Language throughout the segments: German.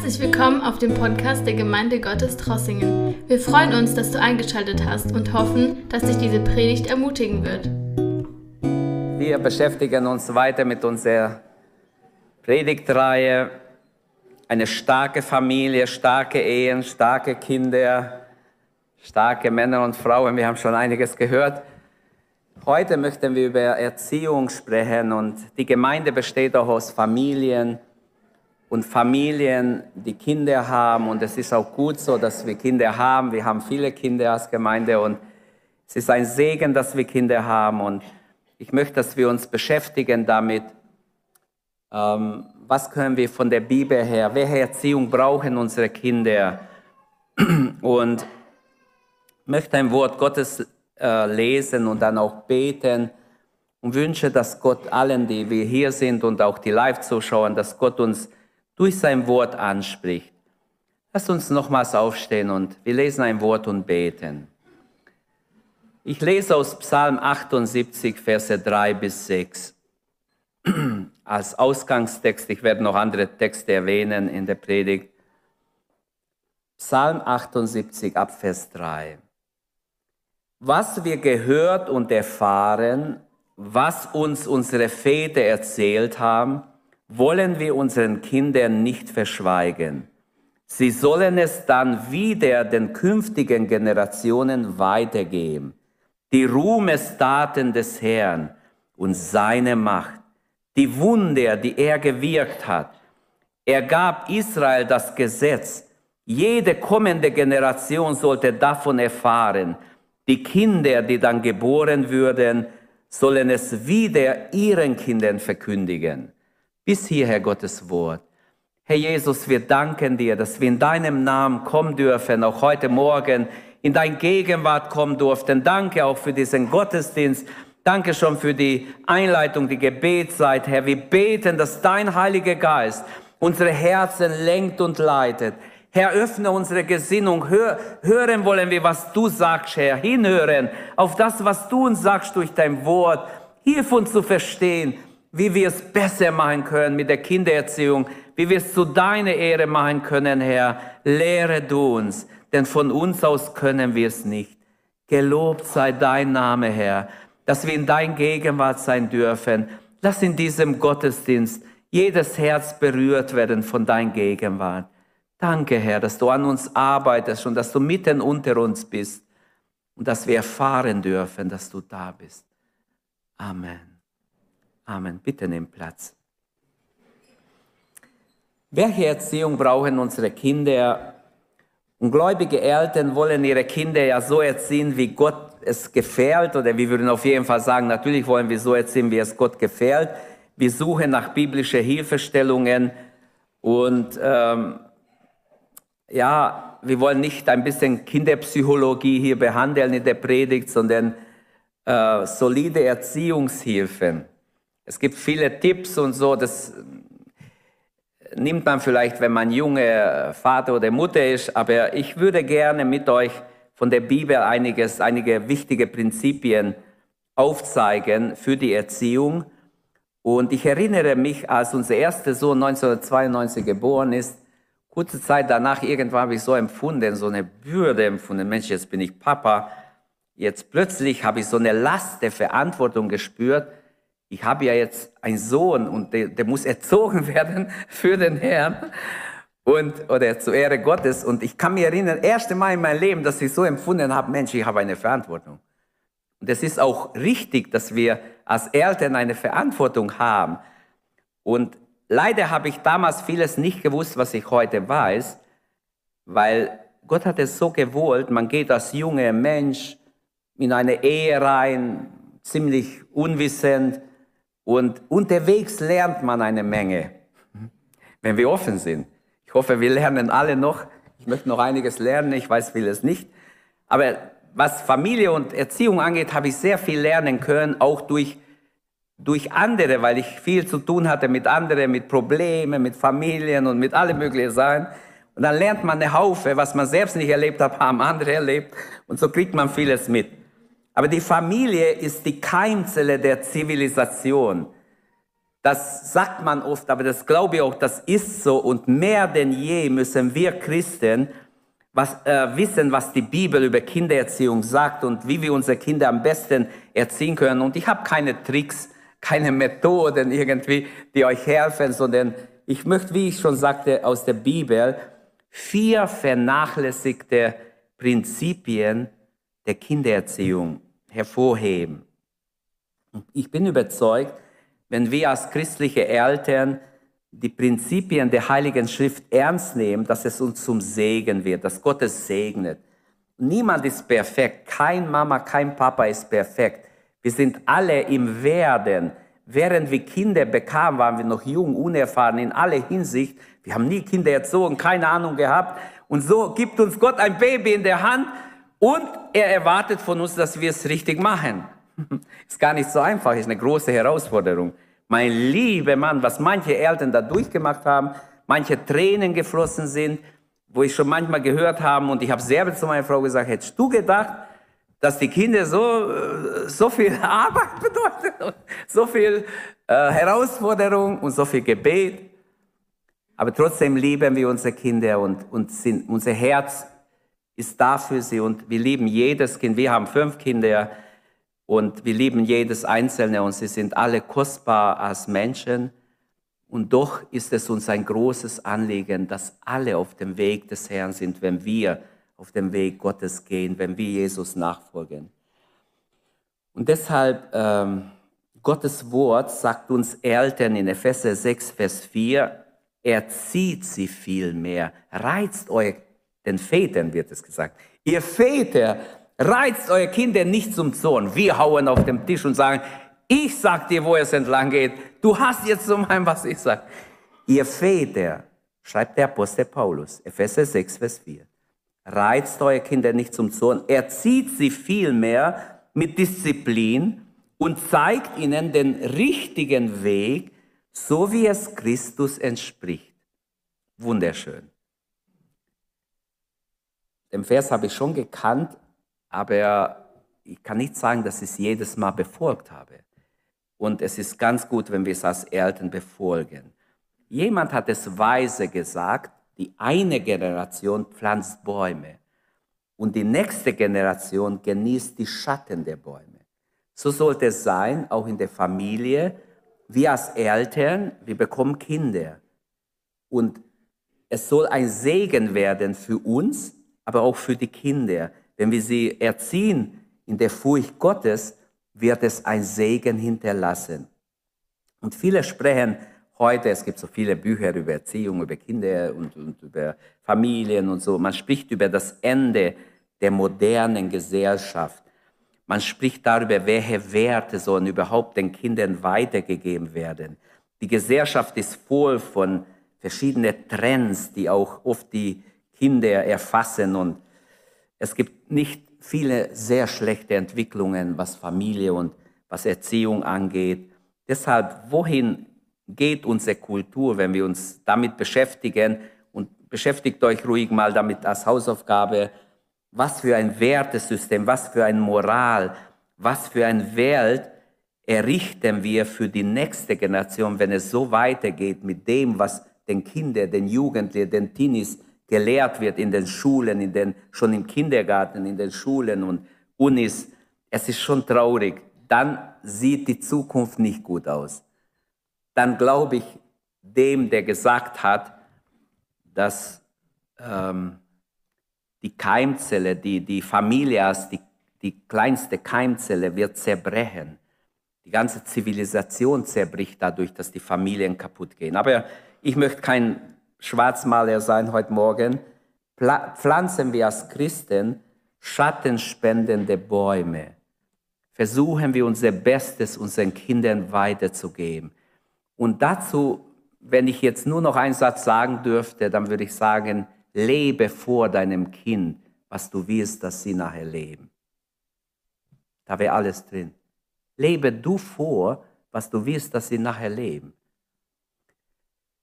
Herzlich willkommen auf dem Podcast der Gemeinde Gottes Trossingen. Wir freuen uns, dass du eingeschaltet hast und hoffen, dass dich diese Predigt ermutigen wird. Wir beschäftigen uns weiter mit unserer Predigtreihe. Eine starke Familie, starke Ehen, starke Kinder, starke Männer und Frauen. Wir haben schon einiges gehört. Heute möchten wir über Erziehung sprechen und die Gemeinde besteht auch aus Familien und Familien, die Kinder haben. Und es ist auch gut so, dass wir Kinder haben. Wir haben viele Kinder als Gemeinde und es ist ein Segen, dass wir Kinder haben. Und ich möchte, dass wir uns beschäftigen damit, ähm, was können wir von der Bibel her, welche Erziehung brauchen unsere Kinder? Und möchte ein Wort Gottes äh, lesen und dann auch beten und wünsche, dass Gott allen, die wir hier sind und auch die Live-Zuschauer, dass Gott uns durch sein Wort anspricht. Lass uns nochmals aufstehen und wir lesen ein Wort und beten. Ich lese aus Psalm 78, Verse 3 bis 6 als Ausgangstext. Ich werde noch andere Texte erwähnen in der Predigt. Psalm 78 ab Vers 3. Was wir gehört und erfahren, was uns unsere Väter erzählt haben, wollen wir unseren Kindern nicht verschweigen. Sie sollen es dann wieder den künftigen Generationen weitergeben. Die Ruhmestaten des Herrn und seine Macht, die Wunder, die er gewirkt hat. Er gab Israel das Gesetz. Jede kommende Generation sollte davon erfahren. Die Kinder, die dann geboren würden, sollen es wieder ihren Kindern verkündigen. Bis hierher Gottes Wort. Herr Jesus, wir danken dir, dass wir in deinem Namen kommen dürfen, auch heute Morgen in dein Gegenwart kommen durften. Danke auch für diesen Gottesdienst. Danke schon für die Einleitung, die Gebetszeit, Herr. Wir beten, dass dein Heiliger Geist unsere Herzen lenkt und leitet. Herr, öffne unsere Gesinnung. Hör, hören wollen wir, was du sagst, Herr. Hinhören auf das, was du uns sagst durch dein Wort. Hilf uns zu verstehen, wie wir es besser machen können mit der Kindererziehung, wie wir es zu deiner Ehre machen können, Herr. Lehre du uns, denn von uns aus können wir es nicht. Gelobt sei dein Name, Herr, dass wir in dein Gegenwart sein dürfen. Lass in diesem Gottesdienst jedes Herz berührt werden von dein Gegenwart. Danke, Herr, dass du an uns arbeitest und dass du mitten unter uns bist und dass wir erfahren dürfen, dass du da bist. Amen. Amen. Bitte nehmt Platz. Welche Erziehung brauchen unsere Kinder? Und gläubige Eltern wollen ihre Kinder ja so erziehen, wie Gott es gefällt, oder wir würden auf jeden Fall sagen, natürlich wollen wir so erziehen, wie es Gott gefällt. Wir suchen nach biblischen Hilfestellungen und ähm, ja, wir wollen nicht ein bisschen Kinderpsychologie hier behandeln in der Predigt, sondern äh, solide Erziehungshilfen. Es gibt viele Tipps und so, das nimmt man vielleicht, wenn man junge Vater oder Mutter ist, aber ich würde gerne mit euch von der Bibel einiges, einige wichtige Prinzipien aufzeigen für die Erziehung. Und ich erinnere mich, als unser erster Sohn 1992 geboren ist, kurze Zeit danach irgendwann habe ich so empfunden, so eine Bürde empfunden. Mensch, jetzt bin ich Papa. Jetzt plötzlich habe ich so eine Last der Verantwortung gespürt ich habe ja jetzt einen Sohn und der, der muss erzogen werden für den Herrn und oder zur Ehre Gottes. Und ich kann mich erinnern, erste Mal in meinem Leben, dass ich so empfunden habe, Mensch, ich habe eine Verantwortung. Und es ist auch richtig, dass wir als Eltern eine Verantwortung haben. Und leider habe ich damals vieles nicht gewusst, was ich heute weiß, weil Gott hat es so gewollt, man geht als junger Mensch in eine Ehe rein, ziemlich unwissend, und unterwegs lernt man eine Menge, wenn wir offen sind. Ich hoffe, wir lernen alle noch. Ich möchte noch einiges lernen, ich weiß vieles nicht. Aber was Familie und Erziehung angeht, habe ich sehr viel lernen können, auch durch, durch andere, weil ich viel zu tun hatte mit anderen, mit Problemen, mit Familien und mit allem möglichen Sachen. Und dann lernt man eine Haufe, was man selbst nicht erlebt hat, haben andere erlebt. Und so kriegt man vieles mit. Aber die Familie ist die Keimzelle der Zivilisation. Das sagt man oft, aber das glaube ich auch, das ist so. Und mehr denn je müssen wir Christen was, äh, wissen, was die Bibel über Kindererziehung sagt und wie wir unsere Kinder am besten erziehen können. Und ich habe keine Tricks, keine Methoden irgendwie, die euch helfen, sondern ich möchte, wie ich schon sagte, aus der Bibel vier vernachlässigte Prinzipien der Kindererziehung hervorheben. Ich bin überzeugt, wenn wir als christliche Eltern die Prinzipien der Heiligen Schrift ernst nehmen, dass es uns zum Segen wird, dass Gott es segnet. Niemand ist perfekt, kein Mama, kein Papa ist perfekt. Wir sind alle im Werden. Während wir Kinder bekamen, waren wir noch jung, unerfahren in aller Hinsicht. Wir haben nie Kinder erzogen, keine Ahnung gehabt. Und so gibt uns Gott ein Baby in der Hand und er erwartet von uns, dass wir es richtig machen. Ist gar nicht so einfach, ist eine große Herausforderung. Mein lieber Mann, was manche Eltern da durchgemacht haben, manche Tränen geflossen sind, wo ich schon manchmal gehört habe und ich habe selber zu meiner Frau gesagt, hättest du gedacht, dass die Kinder so, äh, so viel Arbeit bedeuten, so viel äh, Herausforderung und so viel Gebet. Aber trotzdem lieben wir unsere Kinder und, und sind, unser Herz ist da für sie und wir lieben jedes Kind. Wir haben fünf Kinder und wir lieben jedes Einzelne und sie sind alle kostbar als Menschen. Und doch ist es uns ein großes Anliegen, dass alle auf dem Weg des Herrn sind, wenn wir auf dem Weg Gottes gehen, wenn wir Jesus nachfolgen. Und deshalb, ähm, Gottes Wort sagt uns Eltern in Epheser 6, Vers 4, erzieht sie vielmehr, reizt euch, den Vätern wird es gesagt. Ihr Väter, Reizt eure Kinder nicht zum Zorn. Wir hauen auf den Tisch und sagen, ich sag dir, wo es entlang geht. Du hast jetzt zu meinem, was ich sag. Ihr Väter, schreibt der Apostel Paulus, Epheser 6, Vers 4. Reizt eure Kinder nicht zum Zorn, erzieht sie vielmehr mit Disziplin und zeigt ihnen den richtigen Weg, so wie es Christus entspricht. Wunderschön. Den Vers habe ich schon gekannt, aber ich kann nicht sagen, dass ich es jedes Mal befolgt habe. Und es ist ganz gut, wenn wir es als Eltern befolgen. Jemand hat es weise gesagt, die eine Generation pflanzt Bäume und die nächste Generation genießt die Schatten der Bäume. So sollte es sein, auch in der Familie. Wir als Eltern, wir bekommen Kinder. Und es soll ein Segen werden für uns, aber auch für die Kinder. Wenn wir sie erziehen in der Furcht Gottes, wird es ein Segen hinterlassen. Und viele sprechen heute, es gibt so viele Bücher über Erziehung, über Kinder und, und über Familien und so. Man spricht über das Ende der modernen Gesellschaft. Man spricht darüber, welche Werte sollen überhaupt den Kindern weitergegeben werden. Die Gesellschaft ist voll von verschiedenen Trends, die auch oft die Kinder erfassen und es gibt nicht viele sehr schlechte Entwicklungen, was Familie und was Erziehung angeht. Deshalb, wohin geht unsere Kultur, wenn wir uns damit beschäftigen? Und beschäftigt euch ruhig mal damit als Hausaufgabe. Was für ein Wertesystem, was für ein Moral, was für eine Welt errichten wir für die nächste Generation, wenn es so weitergeht mit dem, was den Kindern, den Jugendlichen, den Teenies gelehrt wird in den Schulen, in den, schon im Kindergarten, in den Schulen und Unis, es ist schon traurig. Dann sieht die Zukunft nicht gut aus. Dann glaube ich dem, der gesagt hat, dass ähm, die Keimzelle, die, die Familie als die, die kleinste Keimzelle wird zerbrechen. Die ganze Zivilisation zerbricht dadurch, dass die Familien kaputt gehen. Aber ich möchte kein Schwarzmaler sein heute Morgen, pflanzen wir als Christen schattenspendende Bäume. Versuchen wir unser Bestes unseren Kindern weiterzugeben. Und dazu, wenn ich jetzt nur noch einen Satz sagen dürfte, dann würde ich sagen, lebe vor deinem Kind, was du willst, dass sie nachher leben. Da wäre alles drin. Lebe du vor, was du willst, dass sie nachher leben.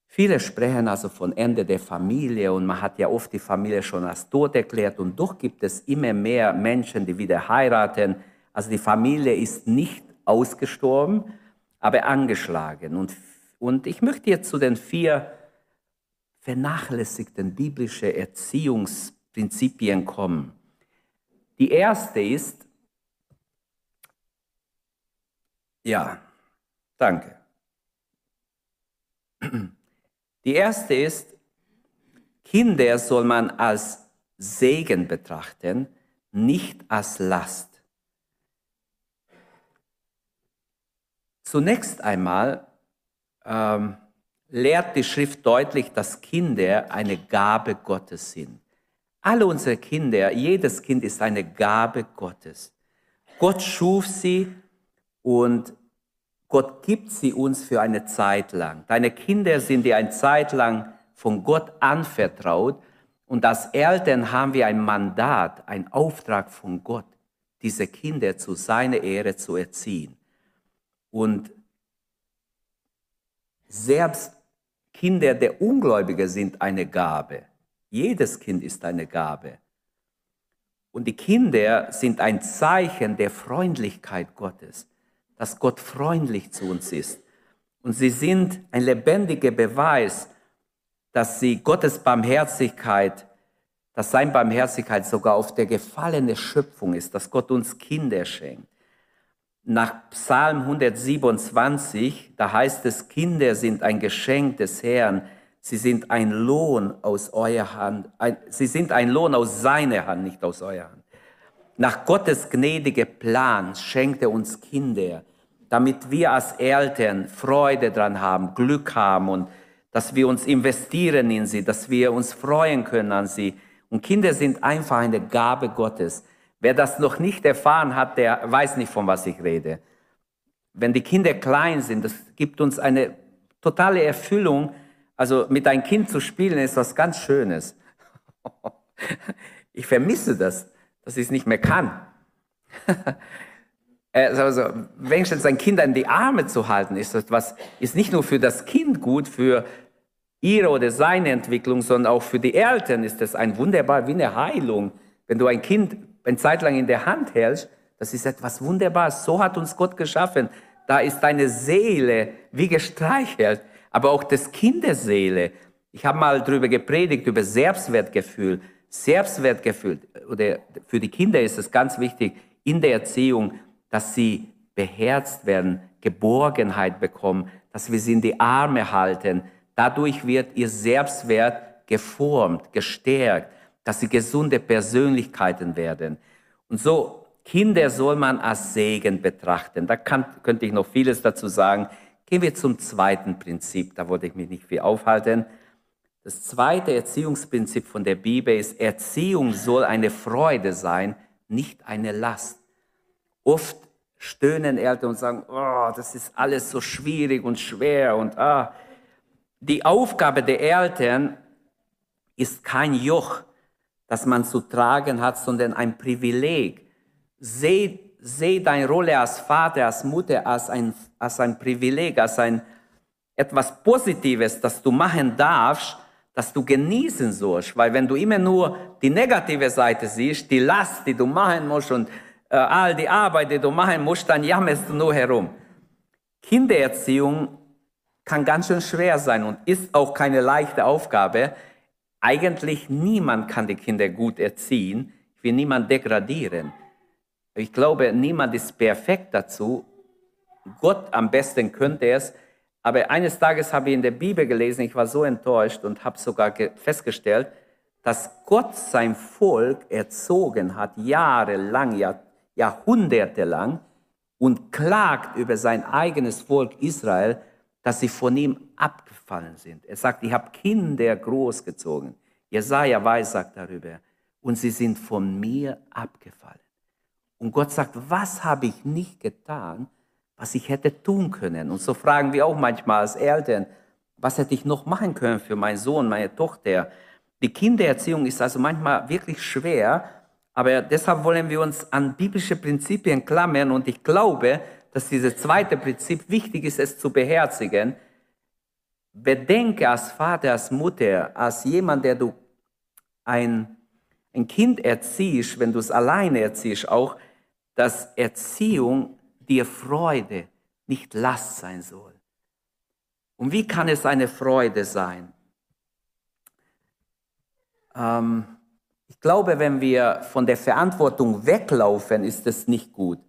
Viele sprechen also von Ende der Familie und man hat ja oft die Familie schon als tot erklärt und doch gibt es immer mehr Menschen, die wieder heiraten. Also die Familie ist nicht ausgestorben, aber angeschlagen und Und ich möchte jetzt zu den vier vernachlässigten biblischen Erziehungsprinzipien kommen. Die erste ist, ja, danke. Die erste ist, Kinder soll man als Segen betrachten, nicht als Last. Zunächst einmal ähm, lehrt die Schrift deutlich, dass Kinder eine Gabe Gottes sind. Alle unsere Kinder, jedes Kind ist eine Gabe Gottes. Gott schuf sie und Gott gibt sie uns für eine Zeit lang. Deine Kinder sind dir eine Zeit lang von Gott anvertraut und als Eltern haben wir ein Mandat, einen Auftrag von Gott, diese Kinder zu seiner Ehre zu erziehen. Und selbst Kinder der Ungläubigen sind eine Gabe. Jedes Kind ist eine Gabe. Und die Kinder sind ein Zeichen der Freundlichkeit Gottes, dass Gott freundlich zu uns ist. Und sie sind ein lebendiger Beweis, dass sie Gottes Barmherzigkeit, dass sein Barmherzigkeit sogar auf der gefallene Schöpfung ist, dass Gott uns Kinder schenkt. Nach Psalm 127, da heißt es, Kinder sind ein Geschenk des Herrn, sie sind ein Lohn aus eurer Hand, ein, sie sind ein Lohn aus seiner Hand, nicht aus eurer Hand. Nach Gottes gnädiger Plan schenkt er uns Kinder, damit wir als Eltern Freude dran haben, Glück haben und dass wir uns investieren in sie, dass wir uns freuen können an sie. Und Kinder sind einfach eine Gabe Gottes. Wer das noch nicht erfahren hat, der weiß nicht, von was ich rede. Wenn die Kinder klein sind, das gibt uns eine totale Erfüllung. Also mit einem Kind zu spielen ist was ganz Schönes. Ich vermisse das, dass ich es nicht mehr kann. Also wenigstens ein Kind in die Arme zu halten, ist das was, ist nicht nur für das Kind gut, für ihre oder seine Entwicklung, sondern auch für die Eltern ist das ein wunderbar, wie eine Heilung. Wenn du ein Kind eine Zeit lang in der Hand hältst, das ist etwas Wunderbares. So hat uns Gott geschaffen. Da ist deine Seele wie gestreichelt, aber auch das Kinderseele. Ich habe mal darüber gepredigt, über Selbstwertgefühl. Selbstwertgefühl, oder für die Kinder ist es ganz wichtig in der Erziehung, dass sie beherzt werden, Geborgenheit bekommen, dass wir sie in die Arme halten, Dadurch wird ihr Selbstwert geformt, gestärkt, dass sie gesunde Persönlichkeiten werden. Und so, Kinder soll man als Segen betrachten. Da kann, könnte ich noch vieles dazu sagen. Gehen wir zum zweiten Prinzip, da wollte ich mich nicht viel aufhalten. Das zweite Erziehungsprinzip von der Bibel ist, Erziehung soll eine Freude sein, nicht eine Last. Oft stöhnen Eltern und sagen, oh, das ist alles so schwierig und schwer und ah, die Aufgabe der Eltern ist kein Joch, das man zu tragen hat, sondern ein Privileg. Seh, seh deine Rolle als Vater, als Mutter als ein, als ein Privileg, als ein etwas Positives, das du machen darfst, das du genießen sollst. Weil wenn du immer nur die negative Seite siehst, die Last, die du machen musst und äh, all die Arbeit, die du machen musst, dann jammerst du nur herum. Kindererziehung kann ganz schön schwer sein und ist auch keine leichte Aufgabe. Eigentlich niemand kann die Kinder gut erziehen. Ich will niemand degradieren. Ich glaube, niemand ist perfekt dazu. Gott am besten könnte es. Aber eines Tages habe ich in der Bibel gelesen, ich war so enttäuscht und habe sogar festgestellt, dass Gott sein Volk erzogen hat, jahrelang, Jahr, Jahrhunderte lang, und klagt über sein eigenes Volk Israel, dass sie von ihm abgefallen sind. Er sagt, ich habe Kinder großgezogen. Jesaja weiß sagt darüber. Und sie sind von mir abgefallen. Und Gott sagt, was habe ich nicht getan, was ich hätte tun können? Und so fragen wir auch manchmal als Eltern, was hätte ich noch machen können für meinen Sohn, meine Tochter? Die Kindererziehung ist also manchmal wirklich schwer, aber deshalb wollen wir uns an biblische Prinzipien klammern und ich glaube, dass dieses zweite Prinzip wichtig ist, es zu beherzigen. Bedenke als Vater, als Mutter, als jemand, der du ein, ein Kind erziehst, wenn du es alleine erziehst, auch, dass Erziehung dir Freude, nicht Last sein soll. Und wie kann es eine Freude sein? Ähm, ich glaube, wenn wir von der Verantwortung weglaufen, ist es nicht gut.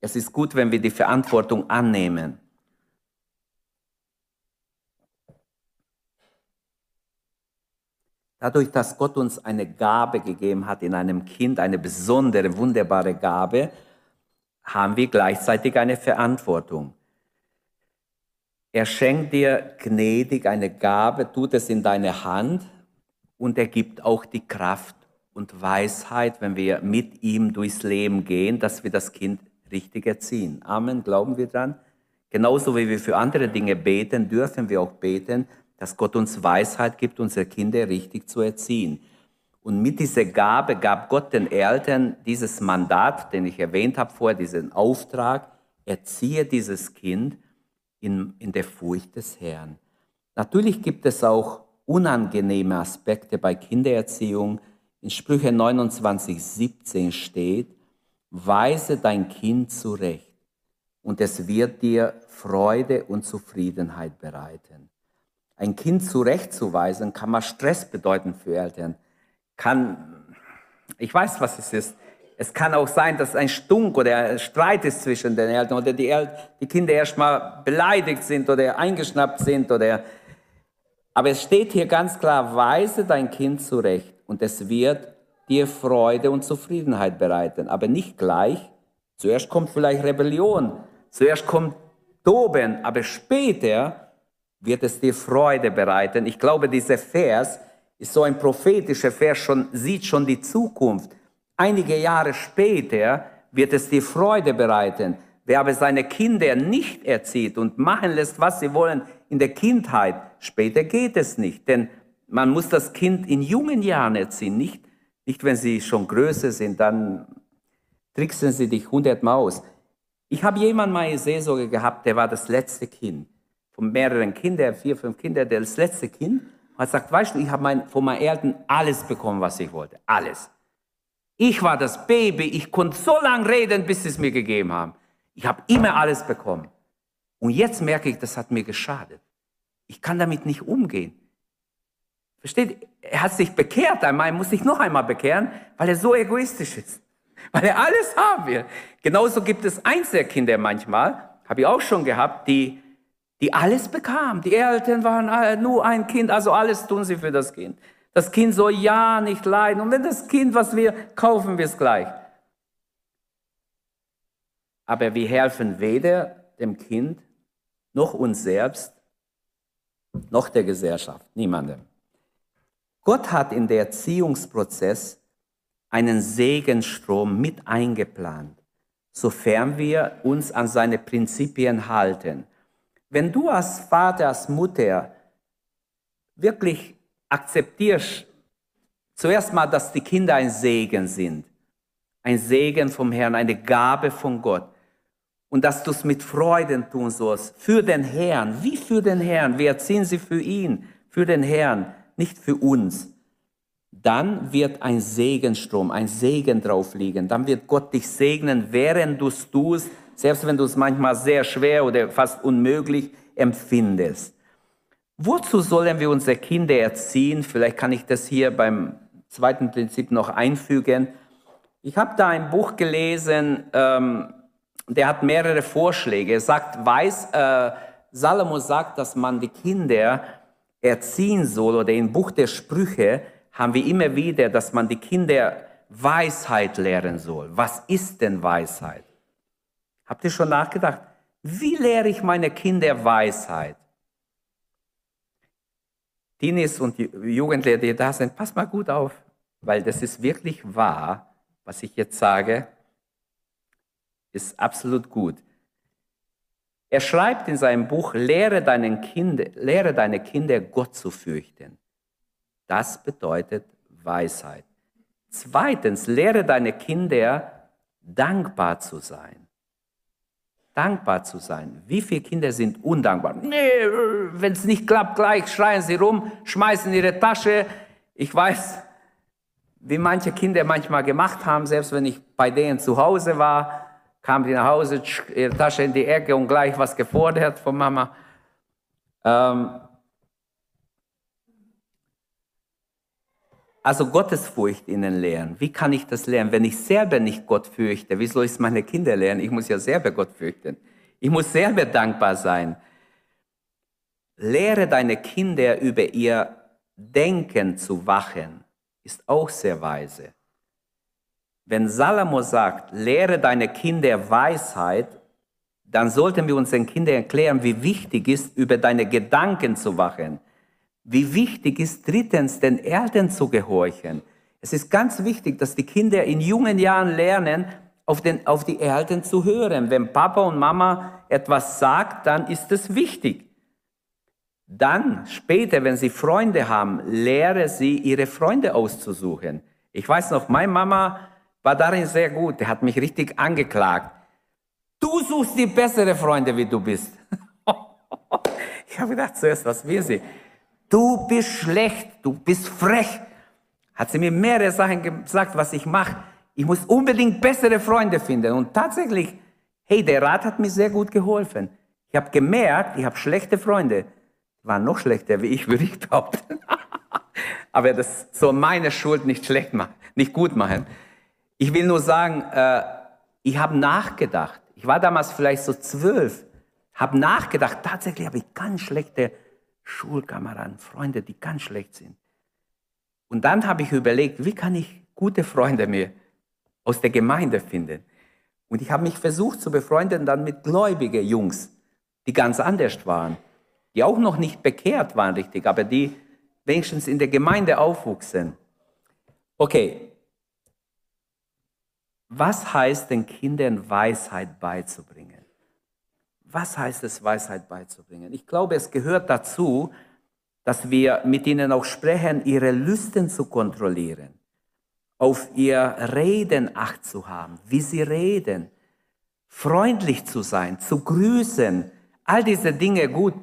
Es ist gut, wenn wir die Verantwortung annehmen. Dadurch, dass Gott uns eine Gabe gegeben hat in einem Kind, eine besondere, wunderbare Gabe, haben wir gleichzeitig eine Verantwortung. Er schenkt dir gnädig eine Gabe, tut es in deine Hand und er gibt auch die Kraft und Weisheit, wenn wir mit ihm durchs Leben gehen, dass wir das Kind richtig erziehen. Amen, glauben wir dran? Genauso wie wir für andere Dinge beten, dürfen wir auch beten, dass Gott uns Weisheit gibt, unsere Kinder richtig zu erziehen. Und mit dieser Gabe gab Gott den Eltern dieses Mandat, den ich erwähnt habe vorher, diesen Auftrag, erziehe dieses Kind in, in der Furcht des Herrn. Natürlich gibt es auch unangenehme Aspekte bei Kindererziehung. In Sprüche 29, 17 steht, weise dein Kind zurecht und es wird dir Freude und Zufriedenheit bereiten. Ein Kind zurechtzuweisen kann mal Stress bedeuten für Eltern. Kann, ich weiß, was es ist. Es kann auch sein, dass ein Stunk oder ein Streit ist zwischen den Eltern oder die, El die Kinder erstmal beleidigt sind oder eingeschnappt sind oder. Aber es steht hier ganz klar, weise dein Kind zurecht und es wird dir Freude und Zufriedenheit bereiten. Aber nicht gleich. Zuerst kommt vielleicht Rebellion, zuerst kommt Toben, aber später wird es dir Freude bereiten. Ich glaube, dieser Vers ist so ein prophetischer Vers, schon, sieht schon die Zukunft. Einige Jahre später wird es dir Freude bereiten. Wer aber seine Kinder nicht erzieht und machen lässt, was sie wollen in der Kindheit, später geht es nicht. Denn man muss das Kind in jungen Jahren erziehen, nicht, nicht wenn sie schon größer sind, dann tricksen sie dich hundertmal aus. Ich habe jemanden mal in Seelsorge gehabt, der war das letzte Kind von mehreren Kindern, vier, fünf Kinder, das letzte Kind, hat gesagt, weißt du, ich habe mein, von meinen Eltern alles bekommen, was ich wollte. Alles. Ich war das Baby, ich konnte so lange reden, bis sie es mir gegeben haben. Ich habe immer alles bekommen. Und jetzt merke ich, das hat mir geschadet. Ich kann damit nicht umgehen. Versteht? Er hat sich bekehrt einmal, muss sich noch einmal bekehren, weil er so egoistisch ist. Weil er alles haben will. Genauso gibt es Einzelkinder manchmal, habe ich auch schon gehabt, die die alles bekam. Die Eltern waren nur ein Kind, also alles tun sie für das Kind. Das Kind soll ja nicht leiden. Und wenn das Kind was will, kaufen wir es gleich. Aber wir helfen weder dem Kind noch uns selbst noch der Gesellschaft, niemandem. Gott hat in der Erziehungsprozess einen Segenstrom mit eingeplant, sofern wir uns an seine Prinzipien halten. Wenn du als Vater, als Mutter wirklich akzeptierst, zuerst mal, dass die Kinder ein Segen sind, ein Segen vom Herrn, eine Gabe von Gott, und dass du es mit Freuden tun sollst, für den Herrn, wie für den Herrn, wir erziehen sie für ihn, für den Herrn, nicht für uns, dann wird ein Segenstrom, ein Segen drauf liegen, dann wird Gott dich segnen, während du es tust, selbst wenn du es manchmal sehr schwer oder fast unmöglich empfindest. Wozu sollen wir unsere Kinder erziehen? Vielleicht kann ich das hier beim zweiten Prinzip noch einfügen. Ich habe da ein Buch gelesen, ähm, der hat mehrere Vorschläge. Er sagt, weiß, äh, Salomo sagt, dass man die Kinder erziehen soll oder im Buch der Sprüche haben wir immer wieder, dass man die Kinder Weisheit lehren soll. Was ist denn Weisheit? Habt ihr schon nachgedacht? Wie lehre ich meine Kinder Weisheit? Teenies und Jugendliche, die da sind, pass mal gut auf, weil das ist wirklich wahr, was ich jetzt sage, ist absolut gut. Er schreibt in seinem Buch, lehre, deinen Kinder, lehre deine Kinder Gott zu fürchten. Das bedeutet Weisheit. Zweitens, lehre deine Kinder dankbar zu sein dankbar zu sein. Wie viele Kinder sind undankbar? Nee, wenn es nicht klappt, gleich schreien sie rum, schmeißen ihre Tasche. Ich weiß, wie manche Kinder manchmal gemacht haben, selbst wenn ich bei denen zu Hause war, kamen die nach Hause, ihre Tasche in die Ecke und gleich was gefordert von Mama. Ähm, also Gottesfurcht ihnen lernen. Wie kann ich das lernen, wenn ich selber nicht Gott fürchte? Wie soll ich es meine Kinder lernen? Ich muss ja selber Gott fürchten. Ich muss selber dankbar sein. Lehre deine Kinder über ihr Denken zu wachen, ist auch sehr weise. Wenn Salomo sagt, lehre deine Kinder Weisheit, dann sollten wir unseren Kindern erklären, wie wichtig ist, über deine Gedanken zu wachen. Wie wichtig ist drittens, den Eltern zu gehorchen. Es ist ganz wichtig, dass die Kinder in jungen Jahren lernen, auf, den, auf die Eltern zu hören. Wenn Papa und Mama etwas sagt, dann ist es wichtig. Dann später, wenn sie Freunde haben, lehre sie, ihre Freunde auszusuchen. Ich weiß noch, meine Mama war darin sehr gut. Die hat mich richtig angeklagt. Du suchst die bessere Freunde, wie du bist. ich habe gedacht zuerst, was will sie? Du bist schlecht, du bist frech. Hat sie mir mehrere Sachen gesagt, was ich mache. Ich muss unbedingt bessere Freunde finden. Und tatsächlich, hey, der Rat hat mir sehr gut geholfen. Ich habe gemerkt, ich habe schlechte Freunde. Waren noch schlechter wie ich, würde ich behaupten. Aber das soll meine Schuld nicht schlecht machen, nicht gut machen. Ich will nur sagen, äh, ich habe nachgedacht. Ich war damals vielleicht so zwölf, habe nachgedacht, tatsächlich habe ich ganz schlechte Schulkameraden, Freunde, die ganz schlecht sind. Und dann habe ich überlegt, wie kann ich gute Freunde mir aus der Gemeinde finden? Und ich habe mich versucht zu befreunden dann mit gläubigen Jungs, die ganz anders waren, die auch noch nicht bekehrt waren richtig, aber die wenigstens in der Gemeinde aufwuchsen. Okay, was heißt den Kindern Weisheit beizubringen? Was heißt es, Weisheit beizubringen? Ich glaube, es gehört dazu, dass wir mit ihnen auch sprechen, ihre Lüsten zu kontrollieren, auf ihr Reden acht zu haben, wie sie reden, freundlich zu sein, zu grüßen, all diese Dinge gut,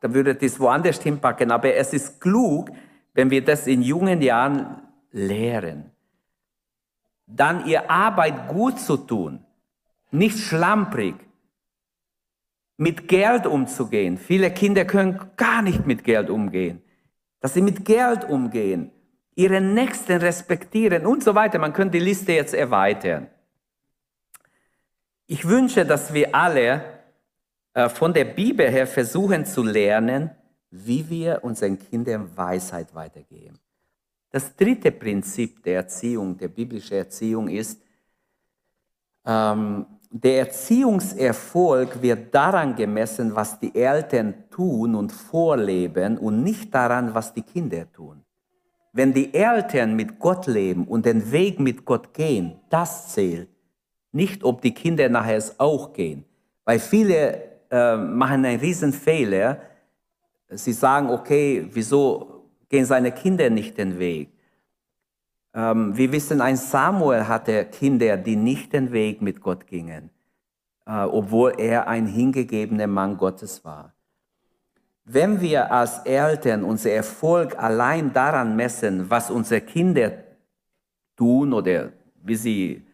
da würde das woanders hinpacken, aber es ist klug, wenn wir das in jungen Jahren lehren dann ihr Arbeit gut zu tun, nicht schlamprig, mit Geld umzugehen. Viele Kinder können gar nicht mit Geld umgehen. Dass sie mit Geld umgehen, ihre Nächsten respektieren und so weiter. Man könnte die Liste jetzt erweitern. Ich wünsche, dass wir alle äh, von der Bibel her versuchen zu lernen, wie wir unseren Kindern Weisheit weitergeben. Das dritte Prinzip der Erziehung, der biblischen Erziehung ist, ähm, der Erziehungserfolg wird daran gemessen, was die Eltern tun und vorleben und nicht daran, was die Kinder tun. Wenn die Eltern mit Gott leben und den Weg mit Gott gehen, das zählt. Nicht, ob die Kinder nachher es auch gehen. Weil viele äh, machen einen Riesenfehler. Sie sagen, okay, wieso gehen seine Kinder nicht den Weg. Ähm, wir wissen, ein Samuel hatte Kinder, die nicht den Weg mit Gott gingen, äh, obwohl er ein hingegebener Mann Gottes war. Wenn wir als Eltern unser Erfolg allein daran messen, was unsere Kinder tun oder wie sie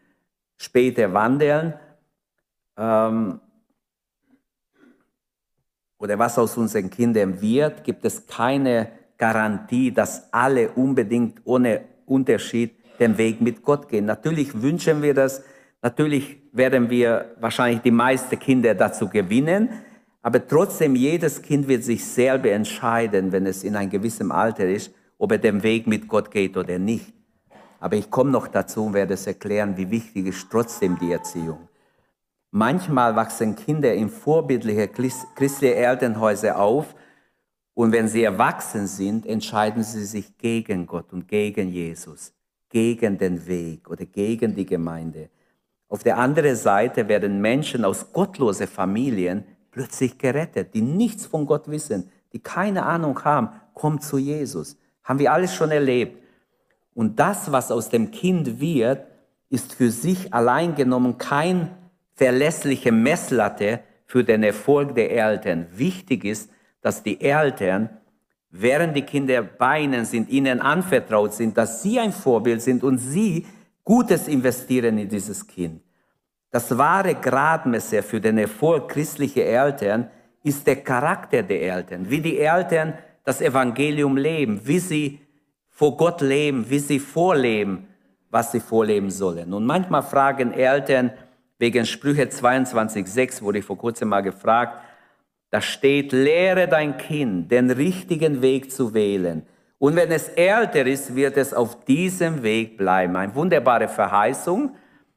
später wandeln, ähm, oder was aus unseren Kindern wird, gibt es keine Garantie, dass alle unbedingt ohne Unterschied den Weg mit Gott gehen. Natürlich wünschen wir das, natürlich werden wir wahrscheinlich die meisten Kinder dazu gewinnen, aber trotzdem, jedes Kind wird sich selber entscheiden, wenn es in einem gewissen Alter ist, ob er den Weg mit Gott geht oder nicht. Aber ich komme noch dazu und werde es erklären, wie wichtig ist trotzdem die Erziehung. Manchmal wachsen Kinder in vorbildliche christliche Elternhäuser auf und wenn sie erwachsen sind, entscheiden sie sich gegen Gott und gegen Jesus, gegen den Weg oder gegen die Gemeinde. Auf der anderen Seite werden Menschen aus gottlosen Familien plötzlich gerettet, die nichts von Gott wissen, die keine Ahnung haben, kommt zu Jesus. Haben wir alles schon erlebt. Und das, was aus dem Kind wird, ist für sich allein genommen kein verlässliche Messlatte für den Erfolg der Eltern. Wichtig ist, dass die Eltern, während die Kinder bei ihnen sind, ihnen anvertraut sind, dass sie ein Vorbild sind und sie Gutes investieren in dieses Kind. Das wahre Gradmesser für den Erfolg christlicher Eltern ist der Charakter der Eltern, wie die Eltern das Evangelium leben, wie sie vor Gott leben, wie sie vorleben, was sie vorleben sollen. Und manchmal fragen Eltern wegen Sprüche 22,6, wurde ich vor kurzem mal gefragt, da steht, lehre dein Kind, den richtigen Weg zu wählen. Und wenn es älter ist, wird es auf diesem Weg bleiben. Eine wunderbare Verheißung.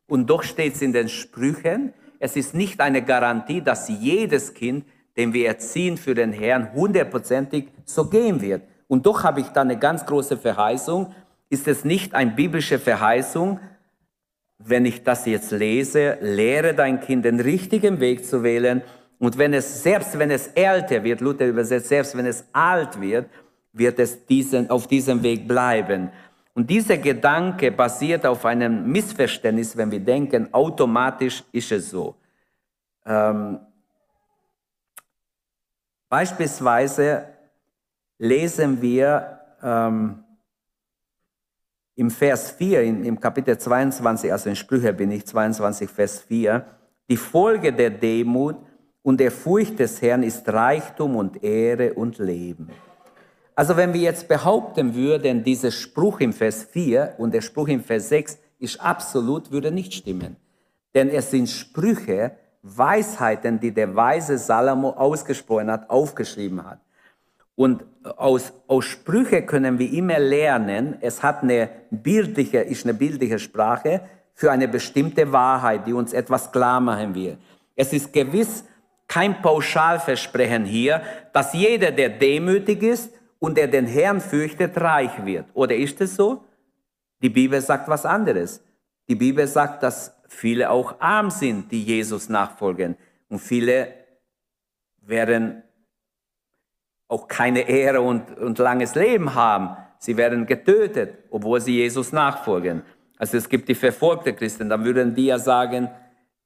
Und doch steht es in den Sprüchen, es ist nicht eine Garantie, dass jedes Kind, den wir erziehen für den Herrn, hundertprozentig so gehen wird. Und doch habe ich da eine ganz große Verheißung. Ist es nicht eine biblische Verheißung, wenn ich das jetzt lese, lehre dein Kind den richtigen Weg zu wählen. Und wenn es, selbst wenn es älter wird, Luther übersetzt, selbst wenn es alt wird, wird es diesen, auf diesem Weg bleiben. Und dieser Gedanke basiert auf einem Missverständnis, wenn wir denken, automatisch ist es so. Ähm, beispielsweise lesen wir ähm, im Vers 4, in, im Kapitel 22, also in Sprüche bin ich 22, Vers 4, die Folge der Demut und der Furcht des Herrn ist Reichtum und Ehre und Leben. Also wenn wir jetzt behaupten würden, dieser Spruch im Vers 4 und der Spruch im Vers 6 ist absolut, würde nicht stimmen. Denn es sind Sprüche, Weisheiten, die der weise Salomo ausgesprochen hat, aufgeschrieben hat. Und aus, aus Sprüche können wir immer lernen, es hat eine bildliche, ist eine bildliche Sprache für eine bestimmte Wahrheit, die uns etwas klar machen will. Es ist gewiss kein Pauschalversprechen hier, dass jeder, der demütig ist, und der den Herrn fürchtet, reich wird. Oder ist es so? Die Bibel sagt was anderes. Die Bibel sagt, dass viele auch arm sind, die Jesus nachfolgen. Und viele werden auch keine Ehre und, und langes Leben haben. Sie werden getötet, obwohl sie Jesus nachfolgen. Also es gibt die verfolgten Christen, dann würden die ja sagen,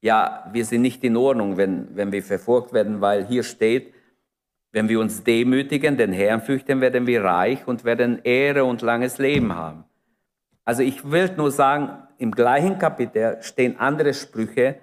ja, wir sind nicht in Ordnung, wenn, wenn wir verfolgt werden, weil hier steht, wenn wir uns demütigen, den Herrn fürchten, werden wir reich und werden Ehre und langes Leben haben. Also ich will nur sagen, im gleichen Kapitel stehen andere Sprüche,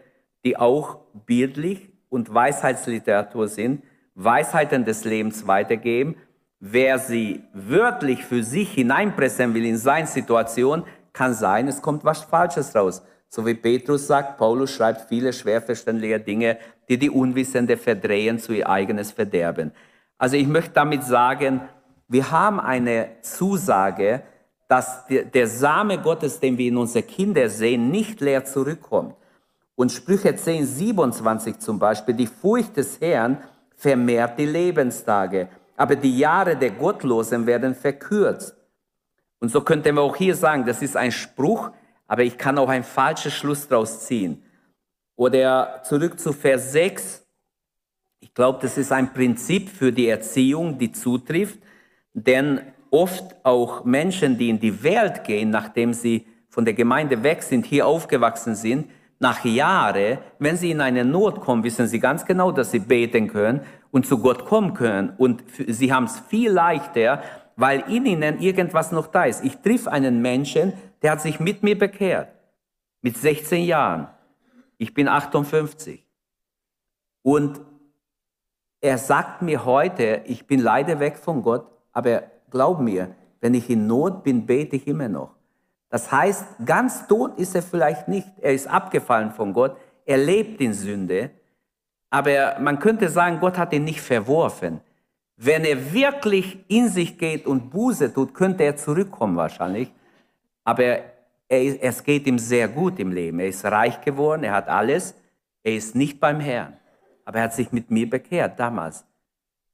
die auch bildlich und Weisheitsliteratur sind, Weisheiten des Lebens weitergeben. Wer sie wörtlich für sich hineinpressen will in seine Situation, kann sein, es kommt was Falsches raus. So wie Petrus sagt, Paulus schreibt viele schwerverständliche Dinge, die die Unwissende verdrehen zu ihr eigenes Verderben. Also ich möchte damit sagen, wir haben eine Zusage, dass der Same Gottes, den wir in unsere Kinder sehen, nicht leer zurückkommt. Und Sprüche 10, 27 zum Beispiel, die Furcht des Herrn vermehrt die Lebenstage, aber die Jahre der Gottlosen werden verkürzt. Und so könnte man auch hier sagen, das ist ein Spruch, aber ich kann auch einen falschen Schluss daraus ziehen. Oder zurück zu Vers 6. Ich glaube, das ist ein Prinzip für die Erziehung, die zutrifft, denn oft auch Menschen, die in die Welt gehen, nachdem sie von der Gemeinde weg sind, hier aufgewachsen sind, nach Jahren, wenn sie in eine Not kommen, wissen sie ganz genau, dass sie beten können und zu Gott kommen können. Und sie haben es viel leichter, weil in ihnen irgendwas noch da ist. Ich triff einen Menschen, der hat sich mit mir bekehrt. Mit 16 Jahren. Ich bin 58. Und er sagt mir heute, ich bin leider weg von Gott, aber glaub mir, wenn ich in Not bin, bete ich immer noch. Das heißt, ganz tot ist er vielleicht nicht. Er ist abgefallen von Gott. Er lebt in Sünde. Aber man könnte sagen, Gott hat ihn nicht verworfen. Wenn er wirklich in sich geht und Buße tut, könnte er zurückkommen wahrscheinlich. Aber er, es geht ihm sehr gut im Leben. Er ist reich geworden, er hat alles. Er ist nicht beim Herrn. Aber er hat sich mit mir bekehrt damals,